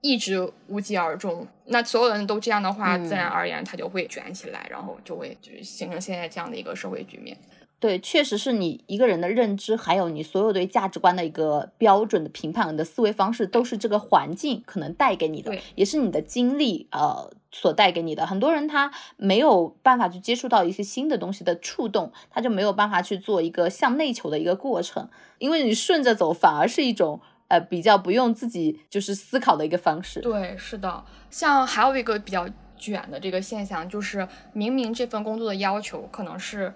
一直无疾而终。那所有人都这样的话，自然而然他就会卷起来，然后就会就是形成现在这样的一个社会局面。对，确实是你一个人的认知，还有你所有对价值观的一个标准的评判你的思维方式，都是这个环境可能带给你的，也是你的经历呃所带给你的。很多人他没有办法去接触到一些新的东西的触动，他就没有办法去做一个向内求的一个过程，因为你顺着走反而是一种呃比较不用自己就是思考的一个方式。对，是的。像还有一个比较卷的这个现象，就是明明这份工作的要求可能是。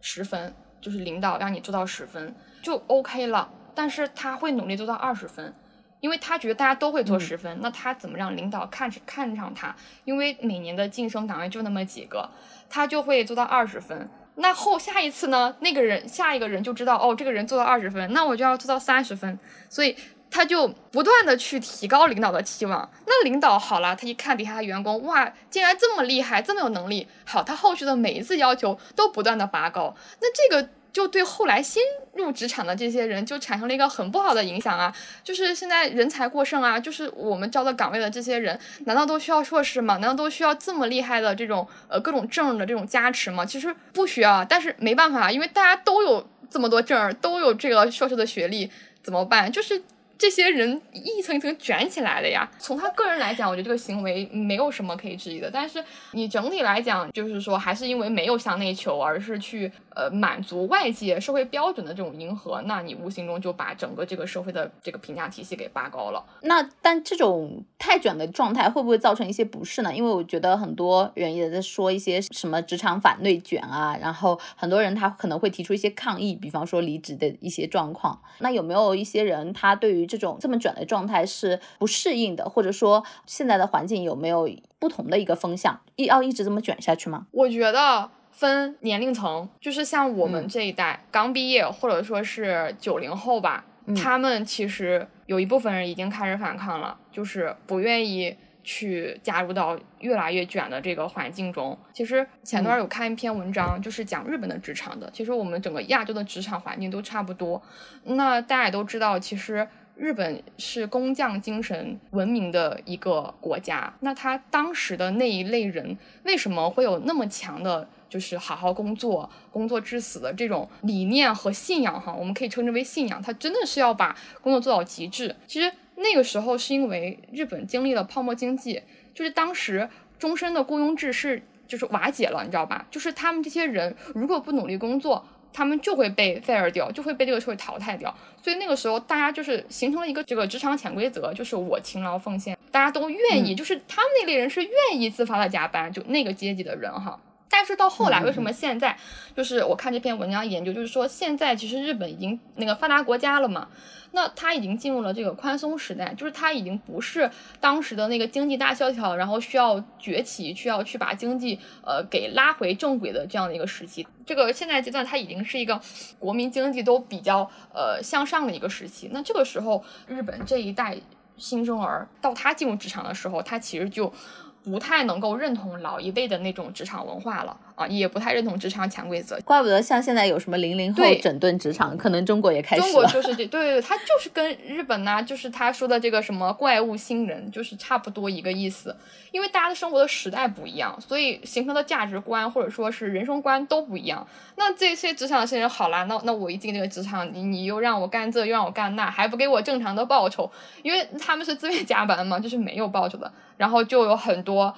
十分就是领导让你做到十分就 OK 了，但是他会努力做到二十分，因为他觉得大家都会做十分，那他怎么让领导看看上他？因为每年的晋升岗位就那么几个，他就会做到二十分。那后下一次呢？那个人下一个人就知道哦，这个人做到二十分，那我就要做到三十分，所以。他就不断的去提高领导的期望，那领导好了，他一看底下的员工，哇，竟然这么厉害，这么有能力，好，他后续的每一次要求都不断的拔高，那这个就对后来新入职场的这些人就产生了一个很不好的影响啊，就是现在人才过剩啊，就是我们招的岗位的这些人，难道都需要硕士吗？难道都需要这么厉害的这种呃各种证的这种加持吗？其实不需要，但是没办法，因为大家都有这么多证，都有这个硕士的学历，怎么办？就是。这些人一层一层卷起来的呀。从他个人来讲，我觉得这个行为没有什么可以质疑的。但是你整体来讲，就是说还是因为没有向内求，而是去呃满足外界社会标准的这种迎合，那你无形中就把整个这个社会的这个评价体系给拔高了。那但这种太卷的状态会不会造成一些不适呢？因为我觉得很多人也在说一些什么职场反内卷啊，然后很多人他可能会提出一些抗议，比方说离职的一些状况。那有没有一些人他对于这种这么卷的状态是不适应的，或者说现在的环境有没有不同的一个风向，一要一直这么卷下去吗？我觉得分年龄层，就是像我们这一代刚毕业，或者说是九零后吧，他们其实有一部分人已经开始反抗了，就是不愿意。去加入到越来越卷的这个环境中。其实前段有看一篇文章，就是讲日本的职场的。其实我们整个亚洲的职场环境都差不多。那大家也都知道，其实日本是工匠精神闻名的一个国家。那他当时的那一类人为什么会有那么强的，就是好好工作、工作至死的这种理念和信仰？哈，我们可以称之为信仰。他真的是要把工作做到极致。其实。那个时候是因为日本经历了泡沫经济，就是当时终身的雇佣制是就是瓦解了，你知道吧？就是他们这些人如果不努力工作，他们就会被 fire 掉，就会被这个社会淘汰掉。所以那个时候大家就是形成了一个这个职场潜规则，就是我勤劳奉献，大家都愿意，就是他们那类人是愿意自发的加班，就那个阶级的人哈。但是到后来，为什么现在就是我看这篇文章研究，就是说现在其实日本已经那个发达国家了嘛，那它已经进入了这个宽松时代，就是它已经不是当时的那个经济大萧条，然后需要崛起，需要去把经济呃给拉回正轨的这样的一个时期。这个现在阶段，它已经是一个国民经济都比较呃向上的一个时期。那这个时候，日本这一代新生儿到他进入职场的时候，他其实就。不太能够认同老一辈的那种职场文化了。啊，也不太认同职场潜规则。怪不得像现在有什么零零后整顿职场，可能中国也开始中国就是这，对对对，他就是跟日本呢，就是他说的这个什么怪物新人，就是差不多一个意思。因为大家的生活的时代不一样，所以形成的价值观或者说是人生观都不一样。那这些职场新人好啦，那那我一进这个职场，你你又让我干这，又让我干那，还不给我正常的报酬，因为他们是自愿加班嘛，就是没有报酬的。然后就有很多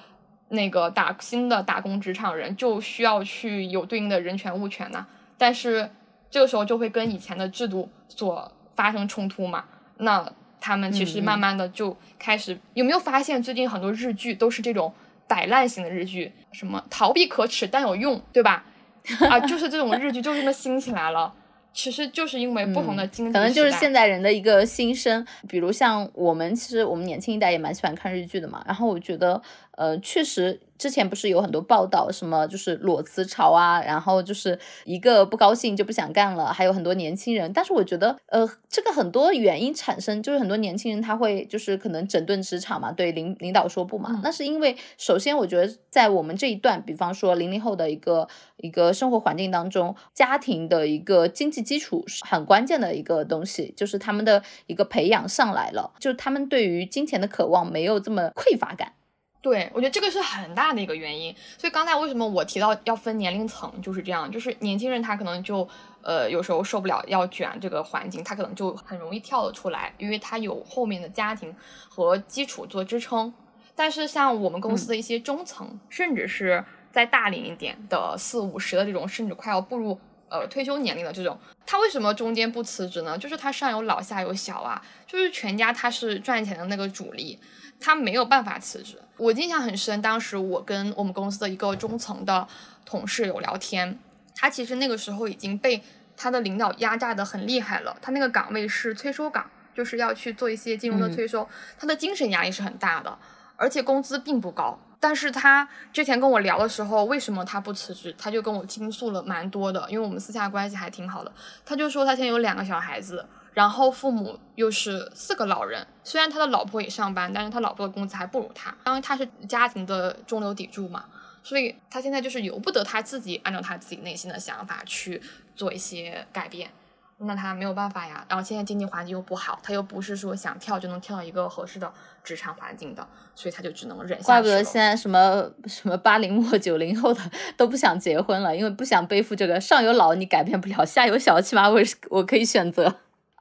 那个打新的打工职场人就需要去有对应的人权物权呐，但是这个时候就会跟以前的制度所发生冲突嘛，那。他们其实慢慢的就开始有没有发现，最近很多日剧都是这种摆烂型的日剧，什么逃避可耻但有用，对吧？啊，就是这种日剧就这么兴起来了。其实就是因为不同的经历，可能就是现代人的一个心声。比如像我们，其实我们年轻一代也蛮喜欢看日剧的嘛。然后我觉得，呃，确实之前不是有很多报道，什么就是裸辞潮啊，然后就是一个不高兴就不想干了，还有很多年轻人。但是我觉得，呃，这个很多原因产生，就是很多年轻人他会就是可能整顿职场嘛，对领领导说不嘛。那是因为首先我觉得在我们这一段，比方说零零后的一个一个生活环境当中，家庭的一个经济。基础是很关键的一个东西，就是他们的一个培养上来了，就是他们对于金钱的渴望没有这么匮乏感。对我觉得这个是很大的一个原因。所以刚才为什么我提到要分年龄层，就是这样，就是年轻人他可能就呃有时候受不了要卷这个环境，他可能就很容易跳了出来，因为他有后面的家庭和基础做支撑。但是像我们公司的一些中层，甚至是再大龄一点的四五十的这种，甚至快要步入。呃，退休年龄的这种，他为什么中间不辞职呢？就是他上有老下有小啊，就是全家他是赚钱的那个主力，他没有办法辞职。我印象很深，当时我跟我们公司的一个中层的同事有聊天，他其实那个时候已经被他的领导压榨的很厉害了，他那个岗位是催收岗，就是要去做一些金融的催收，他的精神压力是很大的，而且工资并不高。但是他之前跟我聊的时候，为什么他不辞职？他就跟我倾诉了蛮多的，因为我们私下关系还挺好的。他就说他现在有两个小孩子，然后父母又是四个老人。虽然他的老婆也上班，但是他老婆的工资还不如他，因为他是家庭的中流砥柱嘛，所以他现在就是由不得他自己按照他自己内心的想法去做一些改变。那他没有办法呀，然后现在经济环境又不好，他又不是说想跳就能跳到一个合适的职场环境的，所以他就只能忍下去。怪不得现在什么什么八零后九零后的都不想结婚了，因为不想背负这个上有老你改变不了，下有小起码我我可以选择。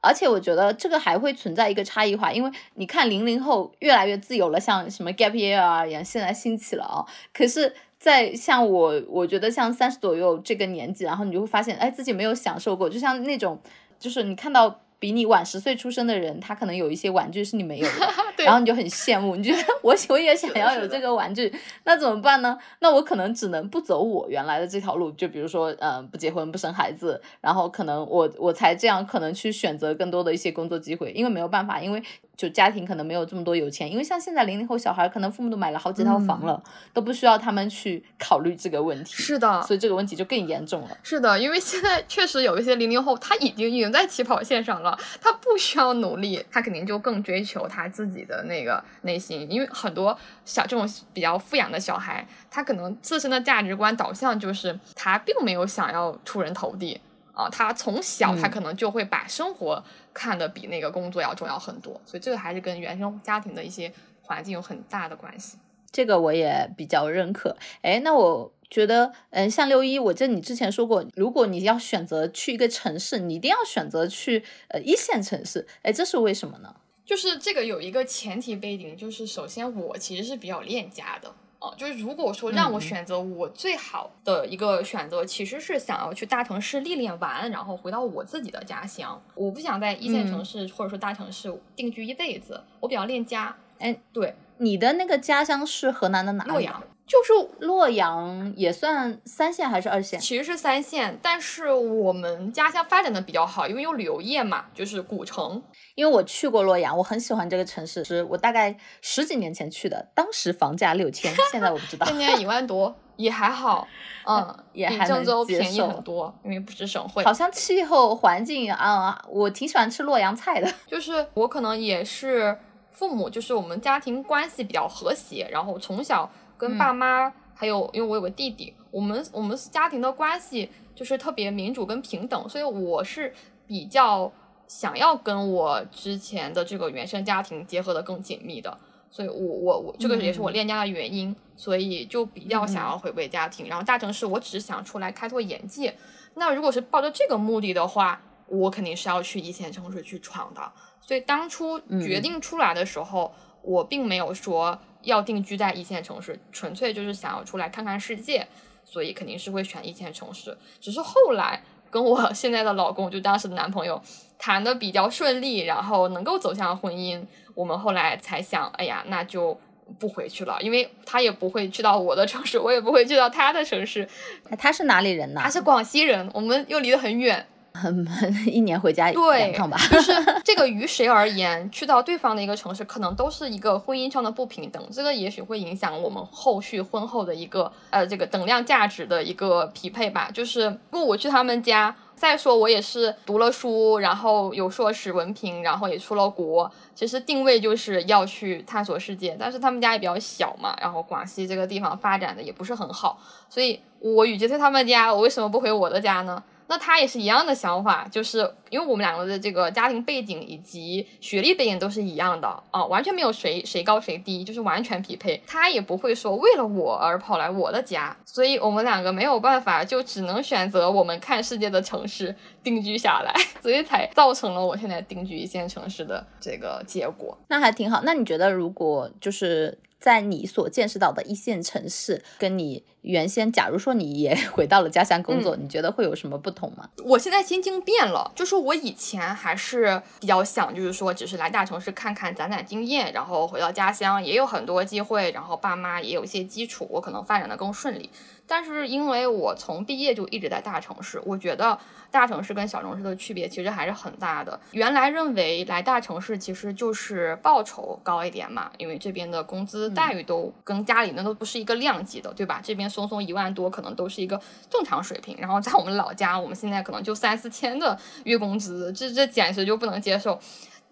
而且我觉得这个还会存在一个差异化，因为你看零零后越来越自由了，像什么 gap year 一样现在兴起了啊，可是。在像我，我觉得像三十左右这个年纪，然后你就会发现，哎，自己没有享受过，就像那种，就是你看到。比你晚十岁出生的人，他可能有一些玩具是你没有的，<laughs> 然后你就很羡慕，你觉得我 <laughs> 我也想要有这个玩具，那怎么办呢？那我可能只能不走我原来的这条路，就比如说，嗯，不结婚不生孩子，然后可能我我才这样可能去选择更多的一些工作机会，因为没有办法，因为就家庭可能没有这么多有钱，因为像现在零零后小孩，可能父母都买了好几套房了，都不需要他们去考虑这个问题。是的，所以这个问题就更严重了。是的，因为现在确实有一些零零后，他已经赢在起跑线上了。他不需要努力，他肯定就更追求他自己的那个内心。因为很多小这种比较富养的小孩，他可能自身的价值观导向就是他并没有想要出人头地啊。他从小他可能就会把生活看得比那个工作要重要很多。所以这个还是跟原生家庭的一些环境有很大的关系。这个我也比较认可。哎，那我。觉得，嗯，像六一，我记得你之前说过，如果你要选择去一个城市，你一定要选择去呃一线城市，哎，这是为什么呢？就是这个有一个前提背景，就是首先我其实是比较恋家的哦，就是如果说让我选择，我最好的一个选择其实是想要去大城市历练完，然后回到我自己的家乡，我不想在一线城市或者说大城市定居一辈子，我比较恋家。哎，对，你的那个家乡是河南的哪？洛阳。就是洛阳也算三线还是二线？其实是三线，但是我们家乡发展的比较好，因为有旅游业嘛，就是古城。因为我去过洛阳，我很喜欢这个城市，是我大概十几年前去的，当时房价六千，现在我不知道，现在一万多也还好，<laughs> 嗯，<laughs> 也还能郑州接便宜受很多，因为不是省会。好像气候环境啊、我挺喜欢吃洛阳菜的。<laughs> 就是我可能也是父母，就是我们家庭关系比较和谐，然后从小跟爸妈、还有因为我有个弟弟，我们我们家庭的关系就是特别民主跟平等，所以我是比较想要跟我之前的这个原生家庭结合的更紧密的。所以我我我这个也是我嗯恋家的原因，所以就比较想要回归家庭。然后大城市我只是想出来开拓眼界，那如果是抱着这个目的的话，我肯定是要去一线城市去闯的。所以当初决定出来的时候，我并没有说要定居在一线城市，纯粹就是想要出来看看世界，所以肯定是会选一线城市。只是后来跟我 <laughs> 现在的老公，就当时的男朋友谈的比较顺利，然后能够走向婚姻，我们后来才想，哎呀，那就。不回去了，因为他也不会去到我的 <laughs> 城市，我也不会去到他的城市。哎他是哪里人呢？他是广西人，我们又离得很远，<laughs> 一年回家对两趟吧。就是 <laughs> 这个于谁而言，去到对方的一个城市，可能都是一个婚姻上的不平等，这个也许会影响我们后续婚后的一个呃这个等量价值的一个匹配吧。就是如果我去他们家，再说我也是读了书，然后有硕士文凭，然后也出了国，其实定位就是要去探索世界。但是他们家也比较小嘛，然后广西这个地方发展的也不是很好，所以我与其去他们家，我为什么不回我的家呢？那他也是一样的想法，就是因为我们两个的这个家庭背景以及学历背景都是一样的啊，完全没有谁谁高谁低，就是完全匹配。他也不会说为了我而跑来我的家，所以我们两个没有办法，就只能选择我们看世界的城市定居下来，<laughs> 所以才造成了我现在定居一线城市的这个结果。那还挺好。那你觉得，如果就是在你所见识到的一线城市，跟你原先，假如说你也 <laughs> 回到了家乡工作，你觉得会有什么不同吗？我现在心境变了，就是我以前还是比较想，就是说只是来大城市看看、攒攒经验，然后回到家乡也有很多机会，然后爸妈也有一些基础，我可能发展的更顺利。但是因为我从毕业就一直在大城市，我觉得大城市跟小城市的区别其实还是很大的。原来认为来大城市其实就是报酬高一点嘛，因为这边的工资待遇都跟家里那都不是一个量级的，对吧？这边松松一万多可能都是一个正常水平，然后在我们老家，我们现在可能就三四千的月工资，这这简直就不能接受。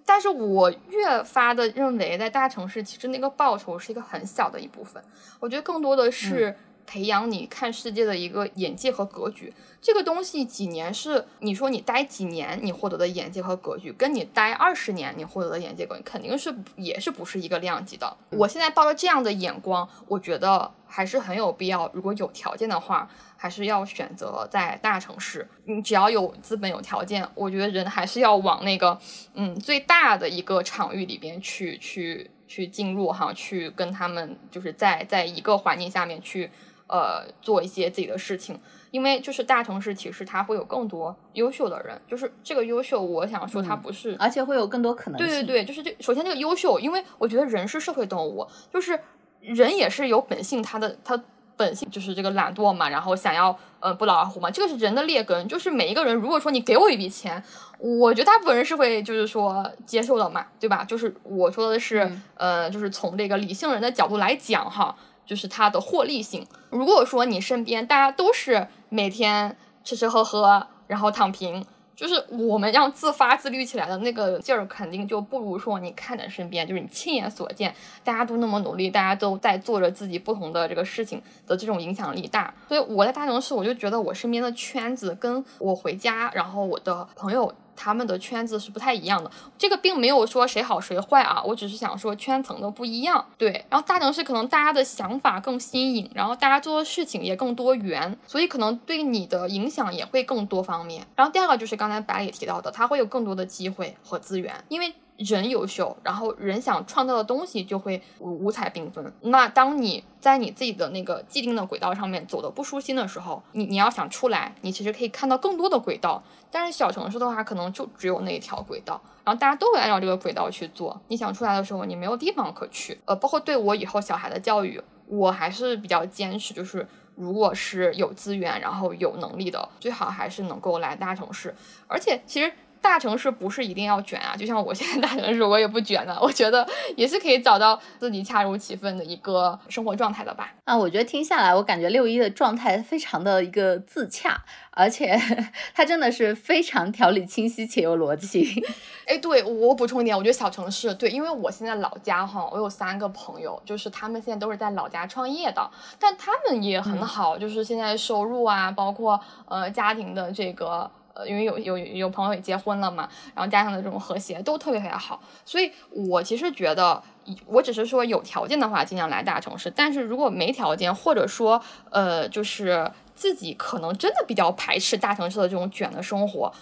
但是我越发的认为，在大城市其实那个报酬是一个很小的一部分，我觉得更多的是培养你看世界的一个眼界和格局。这个东西几年是你说你待几年你获得的眼界和格局，跟你待二十年你获得的眼界格局肯定是也是不是一个量级的。我现在抱着这样的眼光，我觉得还是很有必要，如果有条件的话，还是要选择在大城市。你只要有资本有条件，我觉得人还是要往那个嗯最大的一个场域里边去去去进入哈，去跟他们就是在在一个环境下面去呃做一些自己的事情。因为就是大城市，其实它会有更多优秀的人，就是这个优秀，我想说它不是，而且会有更多可能性。对对对，就是这首先这个优秀，因为我觉得人是社会动物，就是人也是有本性，他的他本性就是这个懒惰嘛，然后想要呃不劳而获嘛，这个是人的劣根，就是每一个人如果说你给我一笔钱，我觉得大部分人是会就是说接受的嘛，对吧？就是我说的是、嗯呃，就是从这个理性人的角度来讲哈。就是它的获利性。如果说你身边大家都是每天吃吃喝喝，然后躺平，就是我们要自发自律起来的那个劲儿，肯定就不如说你看着身边，就是你亲眼所见，大家都那么努力，大家都在做着自己不同的这个事情的这种影响力大。所以我在大城市，我就觉得我身边的圈子跟我回家，然后我的朋友。他们的圈子是不太一样的，这个并没有说谁好谁坏啊，我只是想说圈层的不一样。对，然后大城市可能大家的想法更新颖，然后大家做的事情也更多元，所以可能对你的影响也会更多方面。然后第二个就是刚才白里提到的，他会有更多的机会和资源，因为。人优秀，然后人想创造的东西就会五五彩缤纷。那当你在你自己的那个既定的轨道上面走的不舒心的时候，你你要想出来，你其实可以看到更多的轨道。但是小城市的话，可能就只有那一条轨道，然后大家都会按照这个轨道去做。你想出来的时候，你没有地方可去。呃，包括对我以后小孩的教育，我还是比较坚持，就是如果是有资源，然后有能力的，最好还是能够来大城市。而且其实。大城市不是一定要卷啊，就像我现在大城市，我也不卷的，我觉得也是可以找到自己恰如其分的一个生活状态的吧。啊，我觉得听下来，我感觉六一的状态非常的一个自洽，而且 <laughs> 他真的是非常条理清晰且有逻辑。<laughs> 哎，对我补充一点，我觉得小城市对，因为我现在老家哈，我有三个朋友，就是他们现在都是在老家创业的，但他们也很好，就是现在收入啊，包括呃家庭的这个。呃，因为有有有朋友也结婚了嘛，然后加上的这种和谐都特别特别好，所以我其实觉得，我只是说有条件的话尽量来大城市，但是如果没条件，或者说呃，就是自己可能真的比较排斥大城市的这种卷的生活，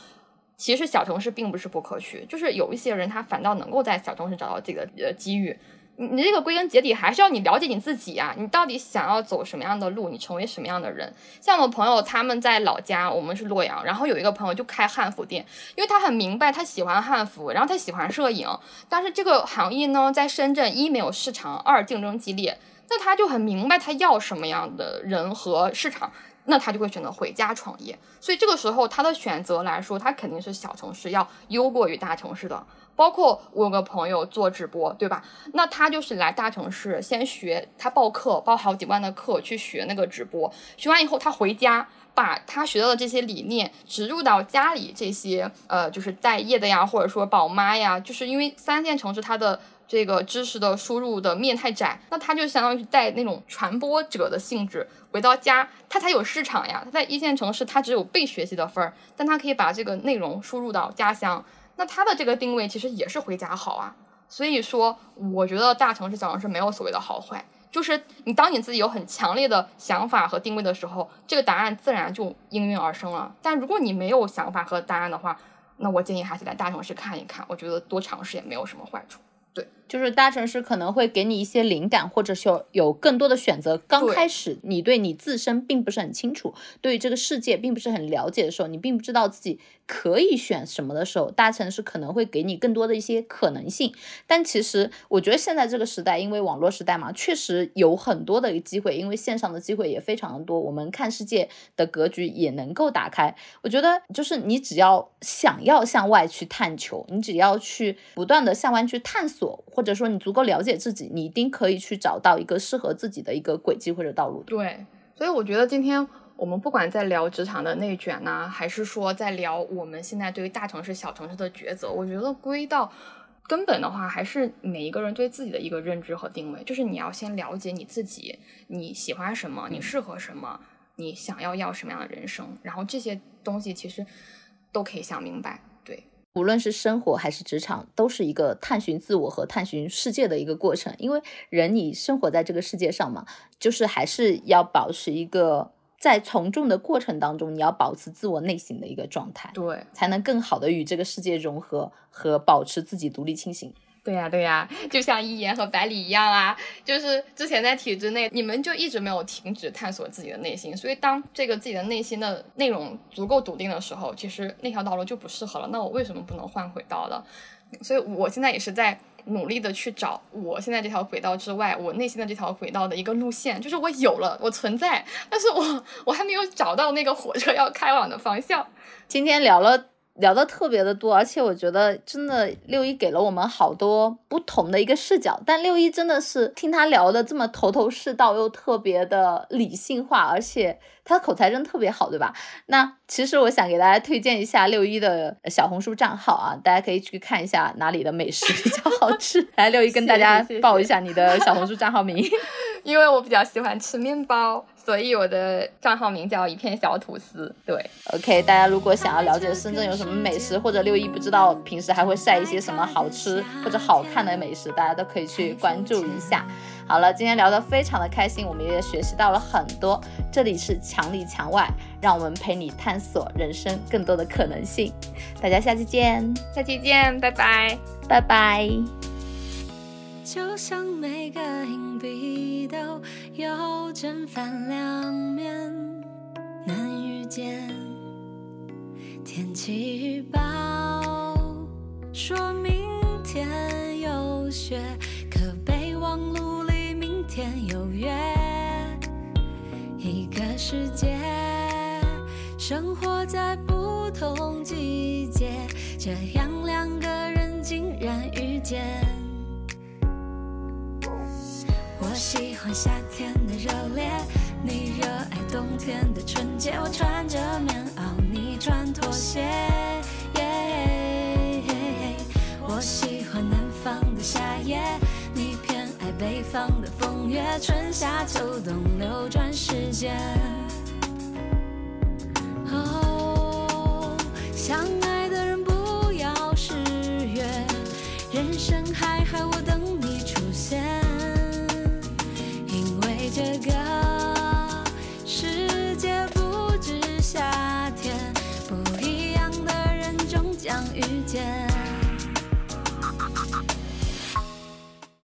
其实小城市并不是不可取，就是有一些人他反倒能够在小城市找到自己的呃机遇。你你这个归根结底还是要你了解你自己呀，你到底想要走什么样的路，你成为什么样的人？像我朋友他们在老家，我们是洛阳，然后有一个朋友就开汉服店，因为他很明白他喜欢汉服，然后他喜欢摄影，但是这个行业呢，在深圳一没有市场，二竞争激烈，那他就很明白他要什么样的人和市场，那他就会选择回家创业。所以这个时候他的选择来说，他肯定是小城市要优过于大城市的。包括我有个朋友做直播，对吧？那他就是来大城市先学，他报课报好几万的课去学那个直播，学完以后他回家把他学到的这些理念植入到家里这些呃就是待业的呀，或者说宝妈呀，就是因为三线城市它的这个知识的输入的面太窄，那他就相当于是带那种传播者的性质回到家，他才有市场呀。他在一线城市他只有被学习的份儿，但他可以把这个内容输入到家乡。那他的这个定位其实也是回家好啊，所以说我觉得大城市小城市没有所谓的好坏，就是你当你自己有很强烈的想法和定位的时候，这个答案自然就应运而生了。但如果你没有想法和答案的话，那我建议还是来大城市看一看，我觉得多尝试也没有什么坏处。对就是大城市可能会给你一些灵感，或者是有更多的选择。刚开始你对你自身并不是很清楚，对于这个世界并不是很了解的时候，你并不知道自己可以选什么的时候，大城市可能会给你更多的一些可能性。但其实我觉得现在这个时代，因为网络时代嘛，确实有很多的一个机会，因为线上的机会也非常的多，我们看世界的格局也能够打开。我觉得就是你只要想要向外去探求，你只要去不断的向外去探索。或者说你足够了解自己，你一定可以去找到一个适合自己的一个轨迹或者道路。对，所以我觉得今天我们不管在聊职场的内卷呢，还是说在聊我们现在对于大城市、小城市的抉择，我觉得归到根本的话，还是每一个人对自己的一个认知和定位，就是你要先了解你自己，你喜欢什么，你适合什么，你想要要什么样的人生，然后这些东西其实都可以想明白。无论是生活还是职场，都是一个探寻自我和探寻世界的一个过程。因为人你生活在这个世界上嘛，就是还是要保持一个在从众的过程当中，你要保持自我内心的一个状态，对，才能更好的与这个世界融合和保持自己独立清醒。对呀，对呀，就像一言和百里一样啊，就是之前在体制内，你们就一直没有停止探索自己的内心，所以当这个自己的内心的内容足够笃定的时候，其实那条道路就不适合了。那我为什么不能换轨道了？所以我现在也是在努力的去找我现在这条轨道之外，我内心的这条轨道的一个路线，就是我有了，我存在，但是我我还没有找到那个火车要开往的方向。今天聊了。聊的特别的多，而且我觉得真的六一给了我们好多不同的一个视角。但六一真的是听他聊的这么头头是道，又特别的理性化，而且他的口才真特别好，对吧？那其实我想给大家推荐一下六一的小红书账号啊，大家可以去看一下哪里的美食比较好吃。<laughs> 来，六一跟大家报一下你的小红书账号名，<laughs> 因为我比较喜欢吃面包。所以我的账号名叫一片小吐司。对，OK，大家如果想要了解深圳有什么美食，或者六一不知道平时还会晒一些什么好吃或者好看的美食，大家都可以去关注一下。好了，今天聊得非常的开心，我们也学习到了很多。这里是墙里墙外，让我们陪你探索人生更多的可能性。大家下期见，下期见，拜拜，拜拜。就像每个硬币都有正反两面，难遇见。天气预报说明天有雪，可备忘录里明天有约。一个世界，生活在不同季节，这样两个人竟然遇见。我喜欢夏天的热烈，你热爱冬天的纯洁。我穿着棉袄，你穿拖鞋。我喜欢南方的夏夜，你偏爱北方的风月。春夏秋冬流转时间。哦，相